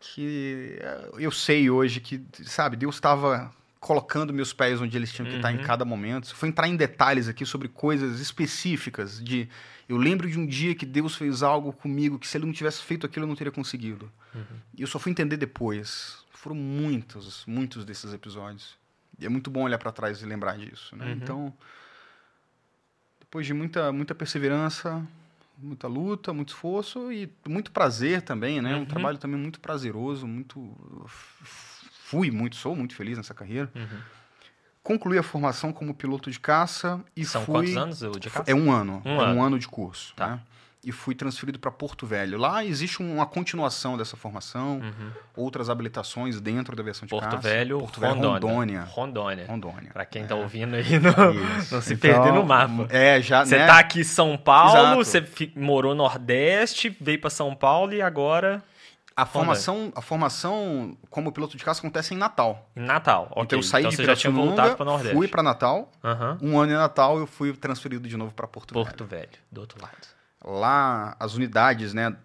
Que é, eu sei hoje que, sabe, Deus estava colocando meus pés onde eles tinham que estar em Uhum. cada momento. Se for entrar em detalhes aqui sobre coisas específicas de eu lembro de um dia que Deus fez algo comigo que se ele não tivesse feito aquilo eu não teria conseguido. Uhum. E eu só fui entender depois. Foram muitos, muitos desses episódios. E é muito bom olhar para trás e lembrar disso, né? Uhum. Então, depois de muita muita perseverança, muita luta, muito esforço e muito prazer também, né? Um Uhum. trabalho também muito prazeroso, muito fui muito, sou muito feliz nessa carreira. Uhum. Concluí a formação como piloto de caça e São fui quantos anos de caça? é um ano. Um é ano. um ano de curso. Tá. Né? E fui transferido para Porto Velho. Lá existe uma continuação dessa formação, Uhum. outras habilitações dentro da aviação de Porto caça. Velho, Porto Velho, Rondônia. Rondônia. Rondônia. Pra quem É. tá ouvindo aí, não, não se Então, perder no mapa. É, já, Você né? tá aqui em São Paulo, Exato. você morou no Nordeste, veio pra São Paulo e agora A formação, a formação como piloto de caça acontece em Natal. em Natal. Ok. Então eu saí de você já tinha Pirassununga, voltado pra Nordeste. fui para Natal. Aham. Um ano em Natal eu fui transferido de novo para Porto, Velho. Porto Velho, do outro lado. Lá, as unidades né,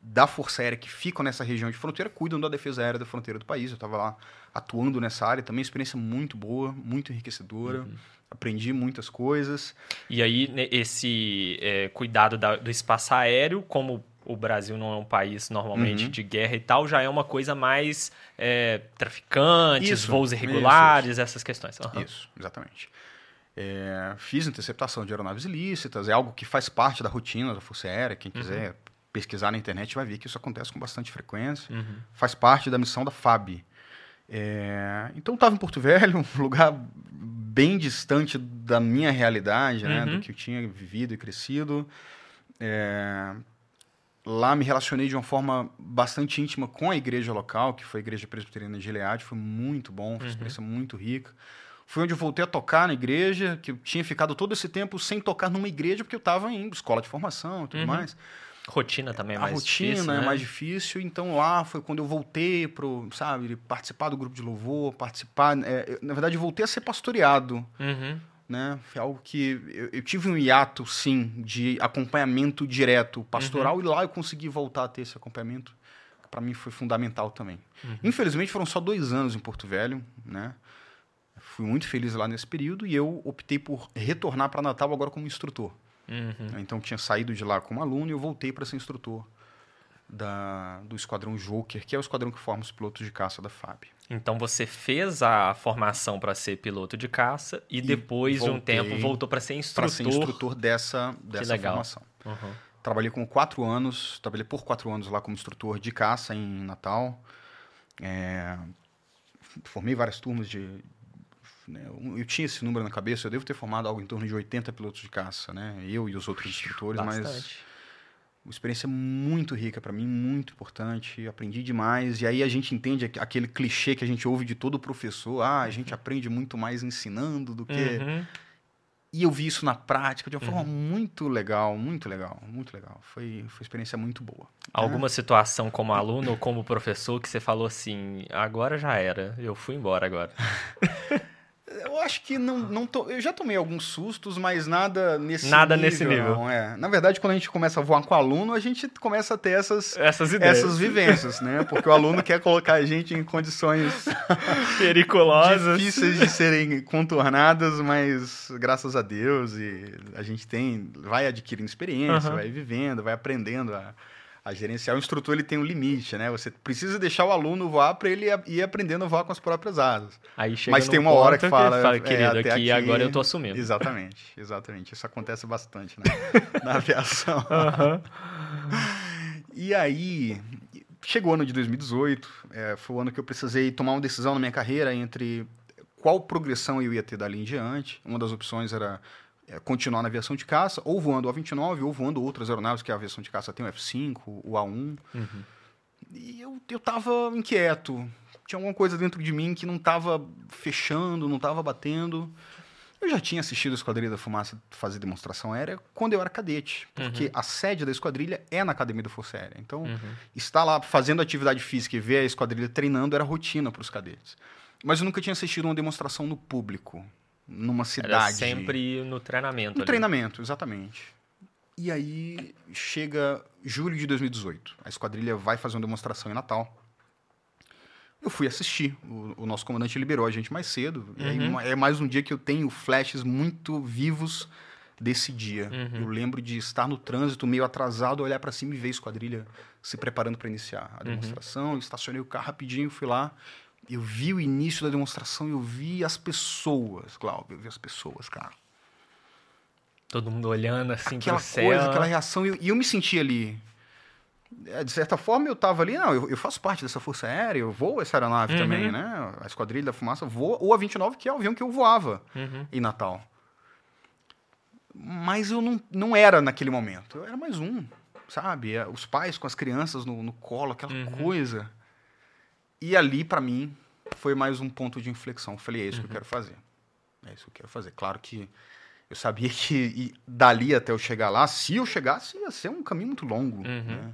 da Força Aérea que ficam nessa região de fronteira cuidam da defesa aérea da fronteira do país. Eu estava lá atuando nessa área, também experiência muito boa, muito enriquecedora. Uhum. Aprendi muitas coisas. E aí, esse é, cuidado da- do espaço aéreo, como o Brasil não é um país normalmente Uhum. de guerra e tal, já é uma coisa mais é, traficantes, Isso, voos isso, irregulares, essas questões. Aham. Isso, exatamente. É, fiz interceptação de aeronaves ilícitas, é algo que faz parte da rotina da Força Aérea. Quem quiser pesquisar na internet vai ver que isso acontece com bastante frequência. Uhum. faz parte da missão da FAB. É, então estava em Porto Velho, [LAUGHS] um lugar bem distante da minha realidade, né, Uhum. do que eu tinha vivido e crescido. É, lá me relacionei de uma forma bastante íntima com a igreja local, que foi a igreja presbiteriana de Gilead, foi muito bom, foi uma experiência muito rica. Foi onde eu voltei a tocar na igreja, que eu tinha ficado todo esse tempo sem tocar numa igreja, porque eu estava em escola de formação e tudo Uhum. mais Rotina também é a mais rotina difícil, é né? mais difícil, então lá foi quando eu voltei pro, sabe, participar do grupo de louvor, participar, é, na verdade voltei a ser pastoreado, Uhum. Né? Foi algo que eu, eu tive um hiato, sim, de acompanhamento direto pastoral Uhum. e lá eu consegui voltar a ter esse acompanhamento, que para mim foi fundamental também. Uhum. Infelizmente foram só dois anos em Porto Velho, né? Fui muito feliz lá nesse período e eu optei por retornar para Natal agora como instrutor. Uhum. Então tinha saído de lá como aluno e eu voltei para ser instrutor da, do Esquadrão Joker, que é o esquadrão que forma os pilotos de caça da FAB. Então você fez a formação para ser piloto de caça e, depois de um tempo voltou para ser Para instrutor. ser instrutor dessa, dessa formação. Uhum. Trabalhei com quatro anos, trabalhei por quatro anos lá como instrutor de caça em Natal. É, formei várias turmas de. né, eu- tinha esse número na cabeça, eu devo ter formado algo em torno de 80 pilotos de caça, né? Eu e os outros instrutores, mas Bastante. Uma experiência muito rica para mim, muito importante. Aprendi demais. E aí a gente entende aqu- aquele clichê que a gente ouve de todo professor: ah, a gente aprende muito mais ensinando do que. Uhum. E eu vi isso na prática de uma forma muito legal, muito legal, muito legal. Foi, foi uma experiência muito boa. Alguma situação como aluno ou como professor que você falou assim, agora já era, eu fui embora agora. [LAUGHS] Eu acho que não, não tô, eu já tomei alguns sustos, mas nada nesse Nada nível. nesse nível. Não, é. Na verdade, quando a gente começa a voar com o aluno, a gente começa a ter essas, Essas ideias essas vivências, né? Porque o aluno quer colocar a gente em condições [LAUGHS] periculosas. difíceis de serem contornadas, mas graças a Deus e a gente tem, vai adquirindo experiência, Aham. vai vivendo, vai aprendendo a, a gerenciar. O instrutor ele tem um limite, né? Você precisa deixar o aluno voar para ele ir aprendendo a voar com as próprias asas. Aí chega Mas tem uma hora ponto que fala, é, querido, aqui, aqui- agora eu tô assumindo. Exatamente, exatamente. Isso acontece bastante né? [LAUGHS] na aviação. Aham. E aí, chegou o ano de 2018, é, foi o ano que eu precisei tomar uma decisão na minha carreira entre qual progressão eu ia ter dali em diante. Uma das opções era continuar na aviação de caça, ou voando o A-29, ou voando outras aeronaves que a aviação de caça tem, o F-5, o A-1. Uhum. E eu, eu tava inquieto. Tinha alguma coisa dentro de mim que não estava fechando, não estava batendo. Eu já tinha assistido a Esquadrilha da Fumaça fazer demonstração aérea quando eu era cadete, porque Uhum. a sede da esquadrilha é na Academia da Força Aérea. Então, Uhum. estar lá fazendo atividade física e ver a esquadrilha treinando era rotina para os cadetes. Mas eu nunca tinha assistido uma demonstração no público, numa cidade. Era sempre no treinamento. Um ali. treinamento, exatamente. E aí chega julho de 2018. A esquadrilha vai fazer uma demonstração em Natal. Eu fui assistir. O, o nosso comandante liberou a gente mais cedo. Aí Uhum. é mais um dia que eu tenho flashes muito vivos desse dia. Uhum. Eu lembro de estar no trânsito, meio atrasado, olhar para cima e ver a esquadrilha se preparando para iniciar a Uhum. demonstração. Eu estacionei o carro rapidinho, fui lá. Eu vi o início da demonstração, eu vi as pessoas, Glauber, eu vi as pessoas, cara Todo mundo olhando assim aquela pro céu. coisa, aquela reação, e eu, e eu me senti ali. É, De certa forma, eu tava ali, não, eu, eu faço parte dessa força aérea, eu vou essa aeronave Uhum. também, né? A Esquadrilha da Fumaça voa, ou a 29, que é o avião que eu voava Uhum. em Natal. Mas eu não, não era naquele momento, eu era mais um, sabe? É, Os pais com as crianças no, no colo, aquela Uhum. coisa. E ali, pra mim, foi mais um ponto de inflexão. Eu falei, é isso que Uhum. eu quero fazer. É isso que eu quero fazer. Claro que eu sabia [LAUGHS] que e dali até eu chegar lá, se eu chegasse, ia ser um caminho muito longo. Uhum. né?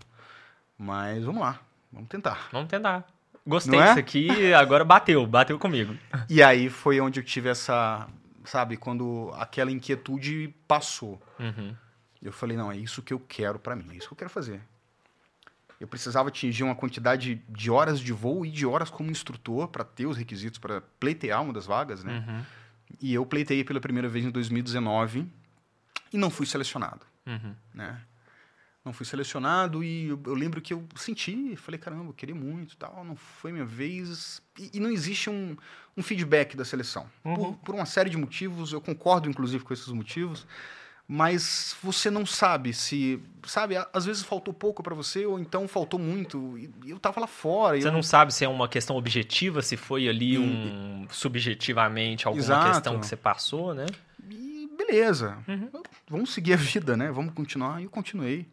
Mas vamos lá, vamos tentar. Vamos tentar. Gostei é? disso aqui, agora bateu, bateu comigo. [LAUGHS] E aí foi onde eu tive essa, sabe, quando aquela inquietude passou. Uhum. Eu falei, não, é isso que eu quero pra mim, é isso que eu quero fazer. Eu precisava atingir uma quantidade de horas de voo e de horas como instrutor para ter os requisitos para pleitear uma das vagas, né? Uhum. E eu pleitei pela primeira vez em 2019 e não fui selecionado, Uhum. né? Não fui selecionado e eu, eu lembro que eu senti, falei, caramba, eu queria muito tal, não foi minha vez. E, e não existe um, um feedback da seleção. Uhum. Por, por uma série de motivos, eu concordo inclusive com esses motivos, mas você não sabe se, sabe, às vezes faltou pouco para você ou então faltou muito. E e eu tava lá fora. e Você eu não sabe se é uma questão objetiva, se foi ali Hum. um subjetivamente alguma Exato. questão que você passou, né? E beleza, Uhum. vamos seguir a vida, né? Vamos continuar. E eu continuei.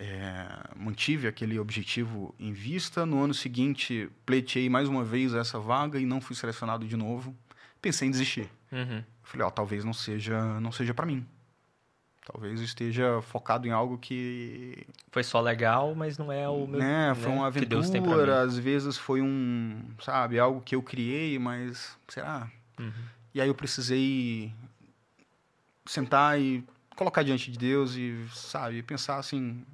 É, mantive aquele objetivo em vista. No ano seguinte, pleiteei mais uma vez essa vaga e não fui selecionado de novo. Pensei em desistir. Uhum. Falei, ó, talvez não seja, não seja para mim. Talvez esteja focado em algo que Foi só legal, mas não é o meu. né, foi né, uma que Deus tem pra mim. aventura, às vezes foi um, sabe, algo que eu criei, mas será? Uhum. E aí eu precisei sentar e colocar diante de Deus e, sabe, pensar assim,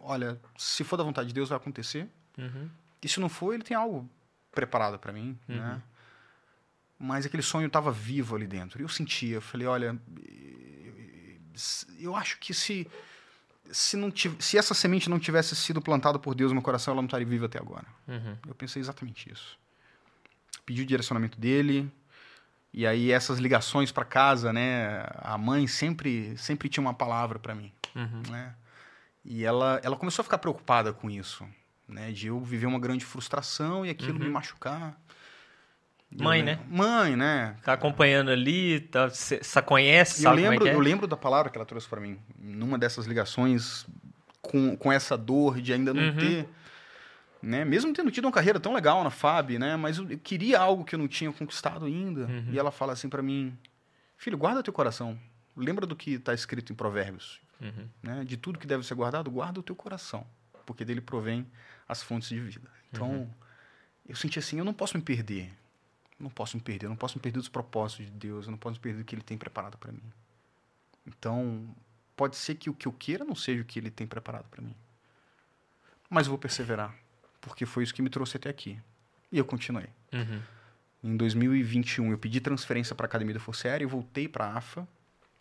olha, se for da vontade de Deus vai acontecer. Uhum. E se não for, ele tem algo preparado para mim, Uhum. né? Mas aquele sonho estava vivo ali dentro. E eu sentia, eu falei, olha, eu acho que se se, não tiv- se essa semente não tivesse sido plantada por Deus no meu coração, ela não estaria viva até agora. Uhum. Eu pensei exatamente isso. Pedi o direcionamento dele. E aí essas ligações para casa, né? A mãe sempre sempre tinha uma palavra para mim, Uhum. né? E ela ela começou a ficar preocupada com isso, né? De eu viver uma grande frustração e aquilo Uhum. me machucar. Mãe, né? Mãe, né? Tá acompanhando ali, tá, cê, cê conhece, E eu sabe como lembro, é que é? eu lembro da palavra que ela trouxe para mim, numa dessas ligações, com, com essa dor de ainda não Uhum. ter, né? Mesmo tendo tido uma carreira tão legal na FAB, né? Mas eu, eu queria algo que eu não tinha conquistado ainda. Uhum. E ela fala assim para mim, filho, guarda teu coração. Lembra do que está escrito em Provérbios, Uhum. né? De tudo que deve ser guardado, guarda o teu coração, porque dele provém as fontes de vida. Então, Uhum. eu senti assim, eu não posso me perder. Não posso me perder, eu não posso me perder dos propósitos de Deus, eu não posso me perder do que ele tem preparado para mim. Então, pode ser que o que eu queira não seja o que ele tem preparado para mim. Mas eu vou perseverar, porque foi isso que me trouxe até aqui. E eu continuei. Uhum. Em 2021, eu pedi transferência para a Academia da Força Aérea e voltei para a AFA,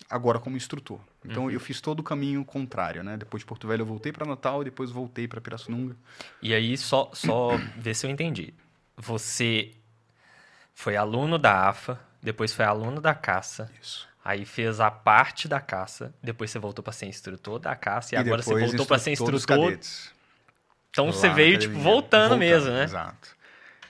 agora como instrutor. Então, Uhum. eu fiz todo o caminho contrário, né? Depois de Porto Velho, eu voltei para Natal e depois voltei para Pirassununga. E aí, só, só [COUGHS] ver se eu entendi. Você foi aluno da AFA, depois foi aluno da caça, Isso. aí fez a parte da caça, depois você voltou para ser instrutor da caça e, agora você voltou para ser instrutor. Então lá você veio, tipo, academia. voltando, mesmo, né? Exato.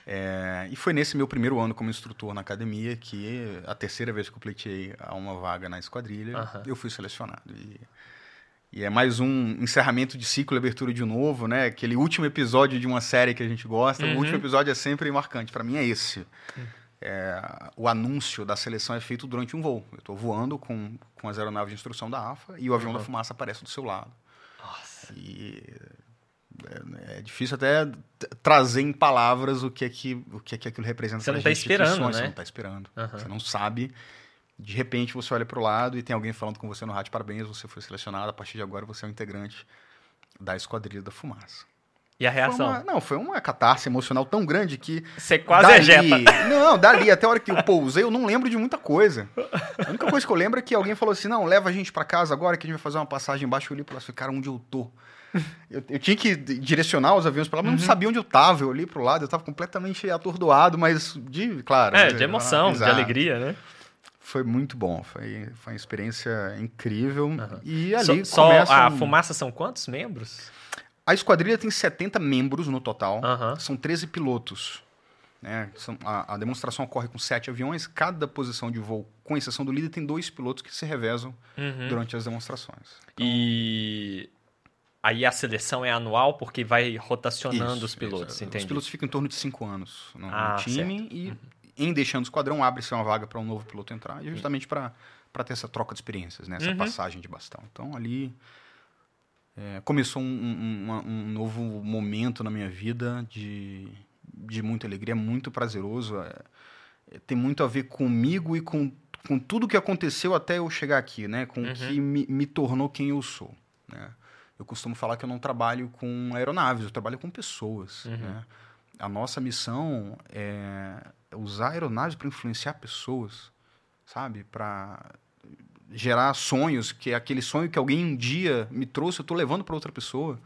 É, e foi nesse meu primeiro ano como instrutor na academia que a terceira vez que eu pleiteei a uma vaga na esquadrilha, Aham. eu fui selecionado. E, e é mais um encerramento de ciclo e abertura de novo, né? Aquele último episódio de uma série que a gente gosta. Uhum. O último episódio é sempre marcante. Para mim é esse. Hum. é, o anúncio da seleção é feito durante um voo. Eu estou voando com, com as aeronaves de instrução da AFA e o avião uhum. da fumaça aparece do seu lado. Nossa. E é, é, difícil até trazer em palavras o que é que, o que, é que aquilo representa. Você não está esperando, né? Você não está esperando. Uhum. Você não sabe. De repente você olha para o lado e tem alguém falando com você no rádio, parabéns, você foi selecionado, a partir de agora você é um integrante da Esquadrilha da Fumaça. E a reação? Foi uma, não, foi uma catarse emocional tão grande que. Você quase dali, ejeta. [LAUGHS] Não, dali, até a hora que eu pousei, eu não lembro de muita coisa. A única coisa que eu lembro é que alguém falou assim: não, leva a gente para casa agora que a gente vai fazer uma passagem embaixo. Eu olhei pra lá e falei, cara, onde eu tô? Eu, eu, tinha que direcionar os aviões para lá, mas uhum. não sabia onde eu tava. Eu olhei pro lado, eu tava completamente atordoado, mas de, claro. É, de emoção, de alegria, né? Foi muito bom, foi, foi uma experiência incrível. Uhum. E ali só, começa... Só a fumaça são quantos membros? A esquadrilha tem 70 membros no total, uhum. são 13 pilotos. Né? A, a, demonstração ocorre com sete aviões, cada posição de voo, com exceção do líder, tem dois pilotos que se revezam uhum. durante as demonstrações. Então... E aí a seleção é anual porque vai rotacionando isso, os pilotos, entende? Os pilotos ficam em torno de cinco anos no, ah, no time certo. e uhum. Em deixando o esquadrão abre-se uma vaga para um novo piloto entrar, e justamente para ter essa troca de experiências, né? essa uhum. passagem de bastão. Então ali é, começou um, um, um, novo momento na minha vida de, de muita alegria, muito prazeroso. É, é, tem muito a ver comigo e com, com tudo que aconteceu até eu chegar aqui, né? Com o uhum. que me, me tornou quem eu sou, né? Eu costumo falar que eu não trabalho com aeronaves, eu trabalho com pessoas, uhum. né? A nossa missão é usar aeronaves para influenciar pessoas, sabe? Para gerar sonhos, que é aquele sonho que alguém um dia me trouxe, eu estou levando para outra pessoa.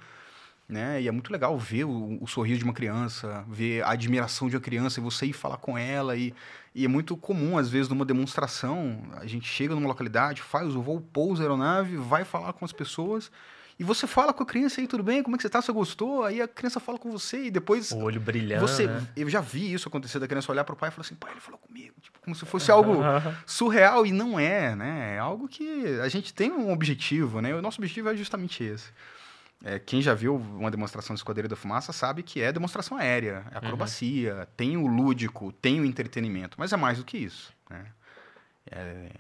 Né? E é muito legal ver o, o, sorriso de uma criança, ver a admiração de uma criança e você ir falar com ela. E, e é muito comum, às vezes, numa demonstração, a gente chega numa localidade, faz o voo, pousa a aeronave, vai falar com as pessoas e você fala com a criança aí, tudo bem? Como é que você tá? Você gostou? Aí a criança fala com você e depois. O olho brilhando. Você, né? Eu já vi isso acontecer da criança olhar para o pai e falar assim: pai, ele falou comigo. Tipo, como se fosse algo [LAUGHS] surreal e não é, né? É algo que a gente tem um objetivo, né? O nosso objetivo é justamente esse. É, quem já viu uma demonstração de Esquadrilha da Fumaça sabe que é demonstração aérea, é acrobacia, uhum. tem o lúdico, tem o entretenimento, mas é mais do que isso. Né? É,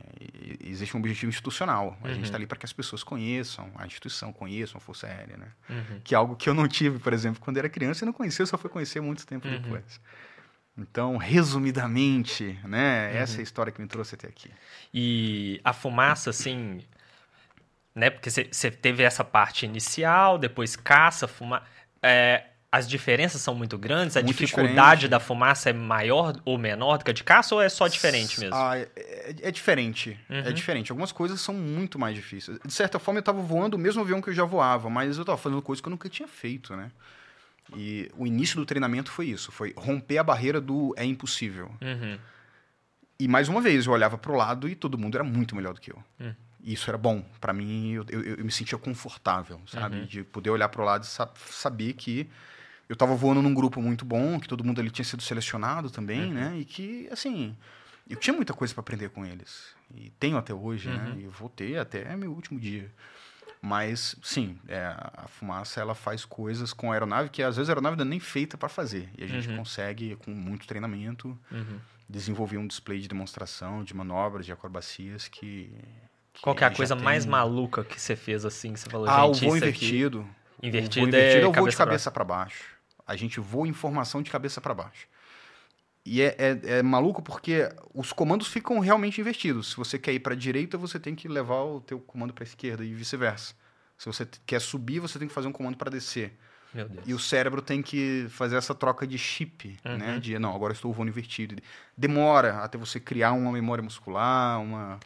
existe um objetivo institucional. A uhum. gente está ali para que as pessoas conheçam, a instituição conheçam a Força Aérea, né? Uhum. Que é algo que eu não tive, por exemplo, quando era criança e não conhecia, só fui conhecer muito tempo uhum. depois. Então, resumidamente, né? Essa é a uhum. história que me trouxe até aqui. E a fumaça, assim, né? Porque você teve essa parte inicial, depois caça, fumaça. É, as diferenças são muito grandes? A muito dificuldade diferente. da fumaça é maior ou menor do que a de caça ou é só diferente mesmo? Ah, é, é, é diferente. É uhum. É diferente. Algumas coisas são muito mais difíceis. De certa forma, eu estava voando o mesmo avião que eu já voava, mas eu estava fazendo coisas que eu nunca tinha feito, né? E o início do treinamento foi isso. Foi romper a barreira do é impossível. Uhum. E mais uma vez, eu olhava para o lado e todo mundo era muito melhor do que eu. Uhum. E isso era bom. para mim, eu, eu, eu, me sentia confortável, sabe? Uhum. De poder olhar para o lado e saber que eu estava voando num grupo muito bom, que todo mundo ali tinha sido selecionado também, uhum. né? E que, assim, eu tinha muita coisa para aprender com eles. E tenho até hoje, né? uhum. né? E vou ter até meu último dia. Mas, sim, é, a fumaça ela faz coisas com a aeronave que às vezes a aeronave não é nem feita para fazer. E a gente uhum. consegue, com muito treinamento, uhum. desenvolver um display de demonstração, de manobras, de acrobacias que. que Qual que é a coisa mais maluca que você fez assim? Que você falou, ah, o voo invertido. Aqui... Invertido, o voo invertido é, é o voo de cabeça para baixo. A gente voa informação de cabeça para baixo. E é, é, é, maluco porque os comandos ficam realmente invertidos. Se você quer ir para a direita, você tem que levar o teu comando para a esquerda e vice-versa. Se você quer subir, você tem que fazer um comando para descer. E o cérebro tem que fazer essa troca de chip, uhum. né? De, não, agora estou voando invertido. Demora até você criar uma memória muscular, uma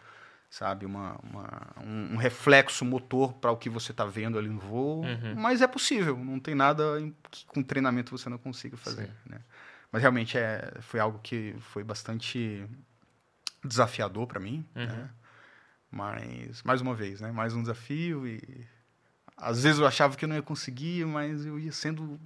sabe? Uma, uma um, um, reflexo motor para o que você está vendo ali no voo. Uhum. Mas é possível, não tem nada que com treinamento você não consiga fazer. Né? Mas realmente é, foi algo que foi bastante desafiador para mim. Uhum. Né? Mas, mais uma vez, né? mais um desafio. E às vezes eu achava que eu não ia conseguir, mas eu ia sendo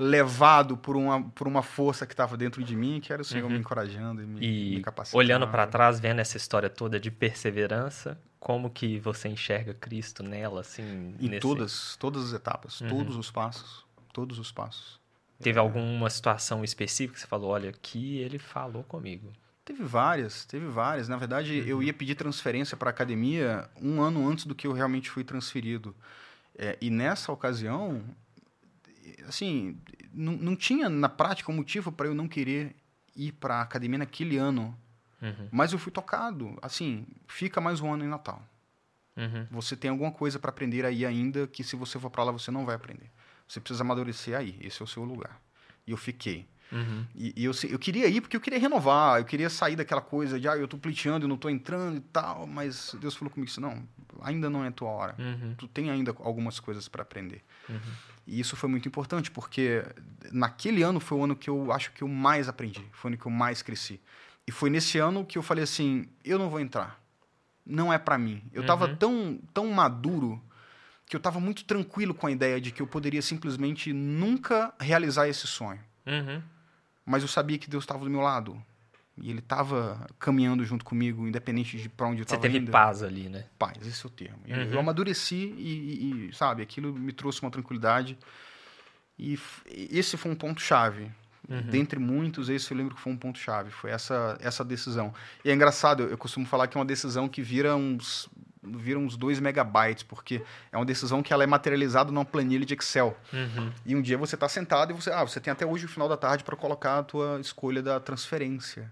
levado por uma, por uma força que estava dentro de mim, que era o Senhor uhum. me encorajando e me, e me capacitando. Olhando para trás, vendo essa história toda de perseverança, como que você enxerga Cristo nela, assim? Em nesse... todas, todas as etapas, uhum. todos os passos, todos os passos. Teve alguma situação específica que você falou, olha, aqui ele falou comigo? Teve várias, teve várias. Na verdade, Uhum. eu ia pedir transferência para a academia um ano antes do que eu realmente fui transferido. É, e nessa ocasião, assim, não, não tinha na prática um motivo para eu não querer ir para a academia naquele ano. Uhum, Mas eu fui tocado. Assim, fica mais um ano em Natal. uhum, Você tem alguma coisa para aprender aí ainda que se você for para lá você não vai aprender. Você precisa amadurecer aí. Esse é o seu lugar. E eu fiquei. uhum, E, e eu, eu queria ir porque eu queria renovar, eu queria sair daquela coisa de, ah, eu tô pleiteando, eu não tô entrando e tal, mas Deus falou comigo assim, não, ainda não é a tua hora. uhum, Tu tem ainda algumas coisas para aprender. uhum. E isso foi muito importante, porque naquele ano foi o ano que eu acho que eu mais aprendi, foi o ano que eu mais cresci. E foi nesse ano que eu falei assim, eu não vou entrar. Não é para mim. Eu tava Uhum. tão, tão maduro que eu tava muito tranquilo com a ideia de que eu poderia simplesmente nunca realizar esse sonho Uhum. mas eu sabia que Deus estava do meu lado. E ele estava caminhando junto comigo, independente de para onde eu Você estava teve indo. paz ali, né? Paz, esse é o termo. Uhum. Eu amadureci e, e- sabe, aquilo me trouxe uma tranquilidade. E esse foi um ponto-chave. Uhum. Dentre muitos, esse eu lembro que foi um ponto-chave. Foi essa, essa decisão. E é engraçado, eu, eu costumo falar que é uma decisão que vira uns, vira uns 2 megabytes, porque é uma decisão que ela é materializada numa planilha de Excel. Uhum. E um dia você está sentado e você, ah, você tem até hoje o final da tarde para colocar a tua escolha da transferência.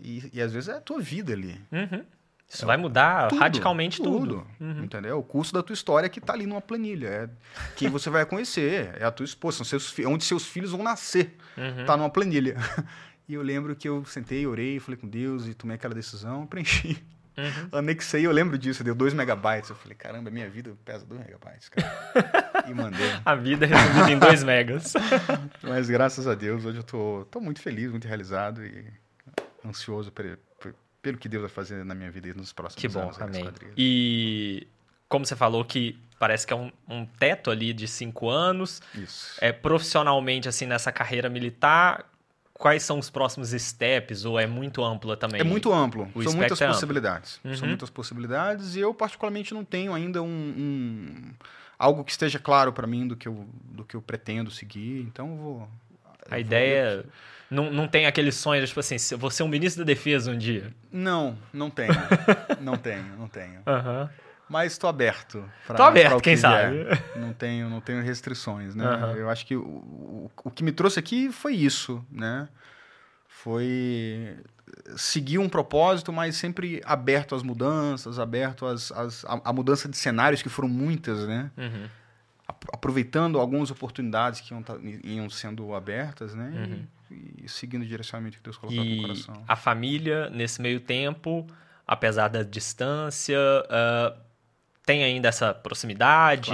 E, e às vezes é a tua vida ali. Uhum. Isso vai mudar Tudo, radicalmente tudo. Uhum. Entendeu? É o curso da tua história que está ali numa planilha. É quem você vai conhecer, é a tua esposa, são seus, fi- onde seus filhos vão nascer. Uhum. Tá numa planilha. [LAUGHS] E eu lembro que eu sentei, orei, falei com Deus e tomei aquela decisão, preenchi. Uhum. Anexei, eu lembro disso, deu 2 megabytes. Eu falei, caramba, minha vida pesa 2 megabytes, cara. e mandei. [LAUGHS] A vida é resumida em 2 megas. [LAUGHS] Mas graças a Deus, hoje eu tô, tô muito feliz, muito realizado e ansioso pe- pe- pelo que Deus vai fazer na minha vida nos próximos Que bom, anos. aí na amém. E como você falou que parece que é um, um teto ali de cinco anos, Isso. é profissionalmente assim nessa carreira militar, quais são os próximos steps ou é muito ampla também? É muito amplo, o são muitas é possibilidades. Uhum. São muitas possibilidades e eu particularmente não tenho ainda um, um- algo que esteja claro para mim do que, eu, do que eu pretendo seguir, então eu vou... eu A vou- ideia não, não tem aquele sonho de, tipo assim, vou ser um ministro da defesa um dia. Não, não tenho. [LAUGHS] não tenho, não tenho. Aham. Mas estou aberto. Pra, Tô aberto, pra o que quem vier. sabe. Não tenho, não tenho restrições, né? Aham. Eu acho que o, o, o que me trouxe aqui foi isso, né? Foi seguir um propósito, mas sempre aberto às mudanças, aberto às, às, à, à mudança de cenários, que foram muitas, né? Uhum. Ap- Aproveitando algumas oportunidades que iam, tá- iam sendo abertas, né? Uhum. E, seguindo o direcionamento que Deus colocou no E coração. a família, nesse meio tempo, apesar da distância, ah, tem ainda essa proximidade,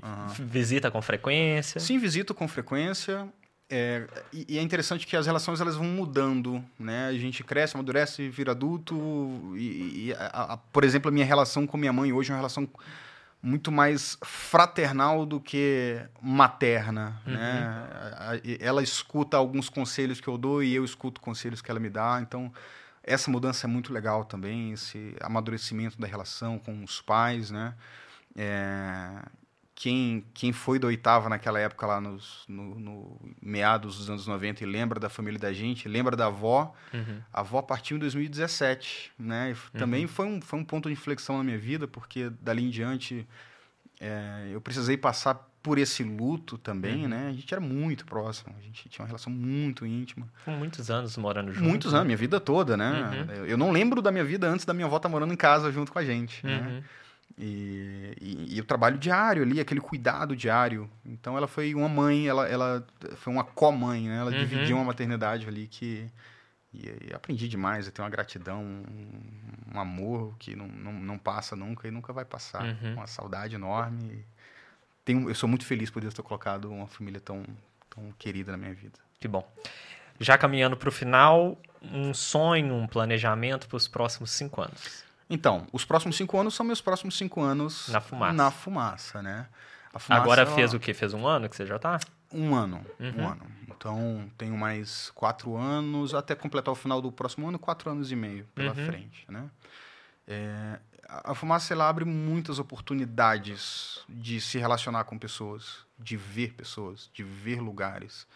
Claro, aham. visita com frequência. Sim, visito com frequência. É, e, e é interessante que as relações elas vão mudando, né? A gente cresce, amadurece, vira adulto. E, e a- a- por exemplo, a minha relação com minha mãe hoje é uma relação muito mais fraternal do que materna, né? A- e Ela escuta alguns conselhos que eu dou e eu escuto conselhos que ela me dá. Então, essa mudança é muito legal também, esse amadurecimento da relação com os pais, né? É, quem, quem foi da oitava naquela época lá nos, no, no meados dos anos 90 e lembra da família da gente, lembra da avó, Uhum. a avó partiu em 2017, né? F- Também foi um, foi um ponto de inflexão na minha vida, porque dali em diante é, eu precisei passar por esse luto também, Uhum. né? A gente era muito próximo, a gente tinha uma relação muito íntima. Com muitos anos morando junto. Muitos anos, minha vida toda, né? Uhum. Eu- Eu não lembro da minha vida antes da minha avó estar morando em casa junto com a gente, né? E, e, e o trabalho diário ali, aquele cuidado diário. Então ela foi uma mãe, ela, ela foi uma co-mãe, né? Ela Uhum. dividiu uma maternidade ali que. E, e aprendi demais, eu tenho uma gratidão, um, um amor que não, não, não passa nunca e nunca vai passar. Uhum. Uma saudade enorme. Tenho, eu sou muito feliz por Deus ter colocado uma família tão, tão querida na minha vida. Que bom. Já caminhando para o final, um sonho, um planejamento para os próximos cinco anos. Então, os próximos cinco anos são meus próximos cinco anos Na fumaça. Na fumaça, né? Fumaça, Agora ela- fez o quê? Fez um ano que você já tá? Um ano, Uhum. um ano. Então, tenho mais quatro anos, até completar o final do próximo ano, quatro anos e meio pela Uhum. frente, né? É, a a fumaça, ela abre muitas oportunidades de se relacionar com pessoas, de ver pessoas, de ver lugares.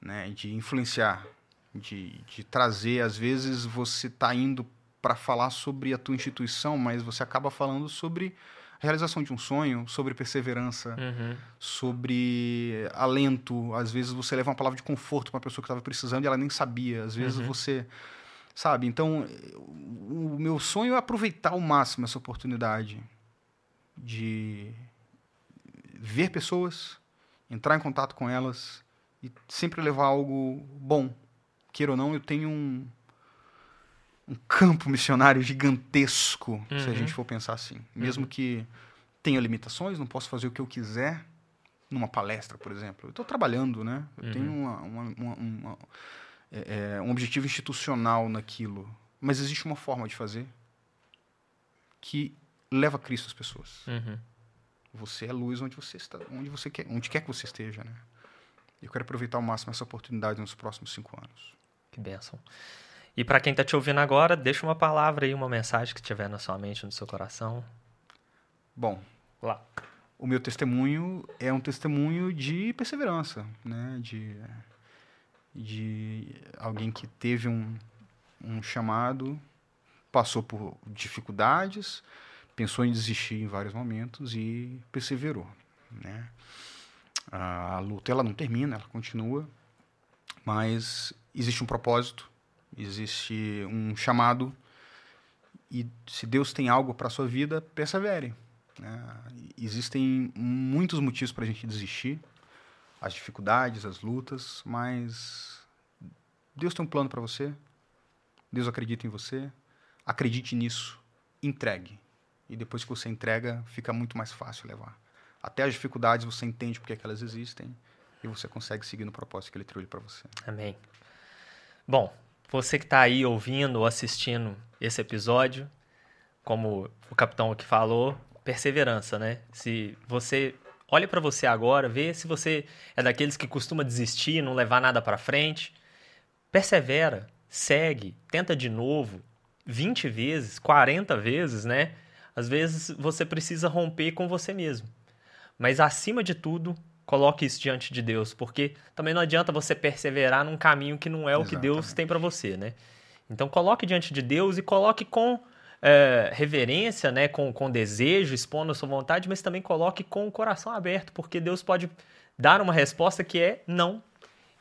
né? De influenciar, de, de trazer. Às vezes você está indo para falar sobre a tua instituição, mas você acaba falando sobre a realização de um sonho, sobre perseverança, Uhum. sobre alento. Às vezes você leva uma palavra de conforto para uma pessoa que estava precisando e ela nem sabia. Às vezes Uhum. você. Sabe? Então, o meu sonho é aproveitar ao máximo essa oportunidade de ver pessoas, entrar em contato com elas e sempre levar algo bom. Queira ou não, eu tenho um, um campo missionário gigantesco, se a Uhum. gente for pensar assim. Mesmo que tenha limitações, não posso fazer o que eu quiser numa palestra, por exemplo. Eu estou trabalhando, né? Eu Uhum. tenho uma- uma- uma- uma- é, é, um objetivo institucional naquilo. Mas existe uma forma de fazer que leva Cristo às pessoas. Uhum. Você é luz onde você está, onde você quer, onde quer que você esteja, né? Eu quero aproveitar ao máximo essa oportunidade nos próximos cinco anos. Que bênção. E para quem tá te ouvindo agora, deixa uma palavra aí, uma mensagem que tiver na sua mente, no seu coração. Bom, Lá. o meu testemunho é um testemunho de perseverança, né? De, de alguém que teve um, um chamado, passou por dificuldades, pensou em desistir em vários momentos e perseverou, né? A, a luta ela não termina, ela continua, mas existe um propósito, existe um chamado e se Deus tem algo para sua vida, persevere. né? Existem muitos motivos para a gente desistir, as dificuldades, as lutas, mas Deus tem um plano para você. Deus acredita em você. Acredite nisso, entregue. E depois que você entrega, fica muito mais fácil levar. Até as dificuldades você entende porque que elas existem e você consegue seguir no propósito que ele trilha para você. Amém. Bom, você que está aí ouvindo ou assistindo esse episódio, como o capitão aqui falou, perseverança, né? Se você olha para você agora, vê se você é daqueles que costuma desistir, não levar nada para frente, persevera, segue, tenta de novo, 20 vezes, 40 vezes, né? Às vezes você precisa romper com você mesmo. Mas acima de tudo, coloque isso diante de Deus, porque também não adianta você perseverar num caminho que não é o que Deus tem para você, né? Então coloque diante de Deus e coloque com é, reverência, né? Com, com desejo, expondo a sua vontade, mas também coloque com o coração aberto, porque Deus pode dar uma resposta que é não.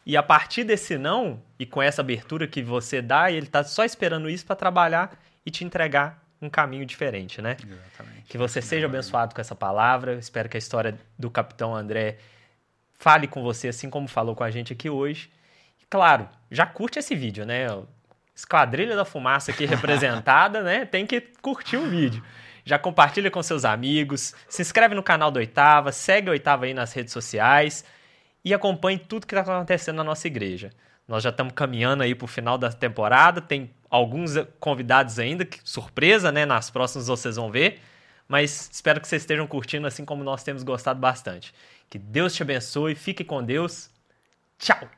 E a partir desse não, e com essa abertura que você dá, ele está só esperando isso para trabalhar e te entregar um caminho diferente, né? Exatamente. Que você seja abençoado com essa palavra. Espero que a história do Capitão André fale com você, assim como falou com a gente aqui hoje. E, claro, já curte esse vídeo, né? Esquadrilha da Fumaça aqui [LAUGHS] representada, né? Tem que curtir o vídeo. Já compartilha com seus amigos, se inscreve no canal do Oitava, segue o Oitava aí nas redes sociais e acompanhe tudo que está acontecendo na nossa igreja. Nós já estamos caminhando aí para o final da temporada, tem alguns convidados ainda, que, surpresa, né? Nas próximas vocês vão ver. Mas espero que vocês estejam curtindo assim como nós temos gostado bastante. Que Deus te abençoe, fique com Deus. Tchau!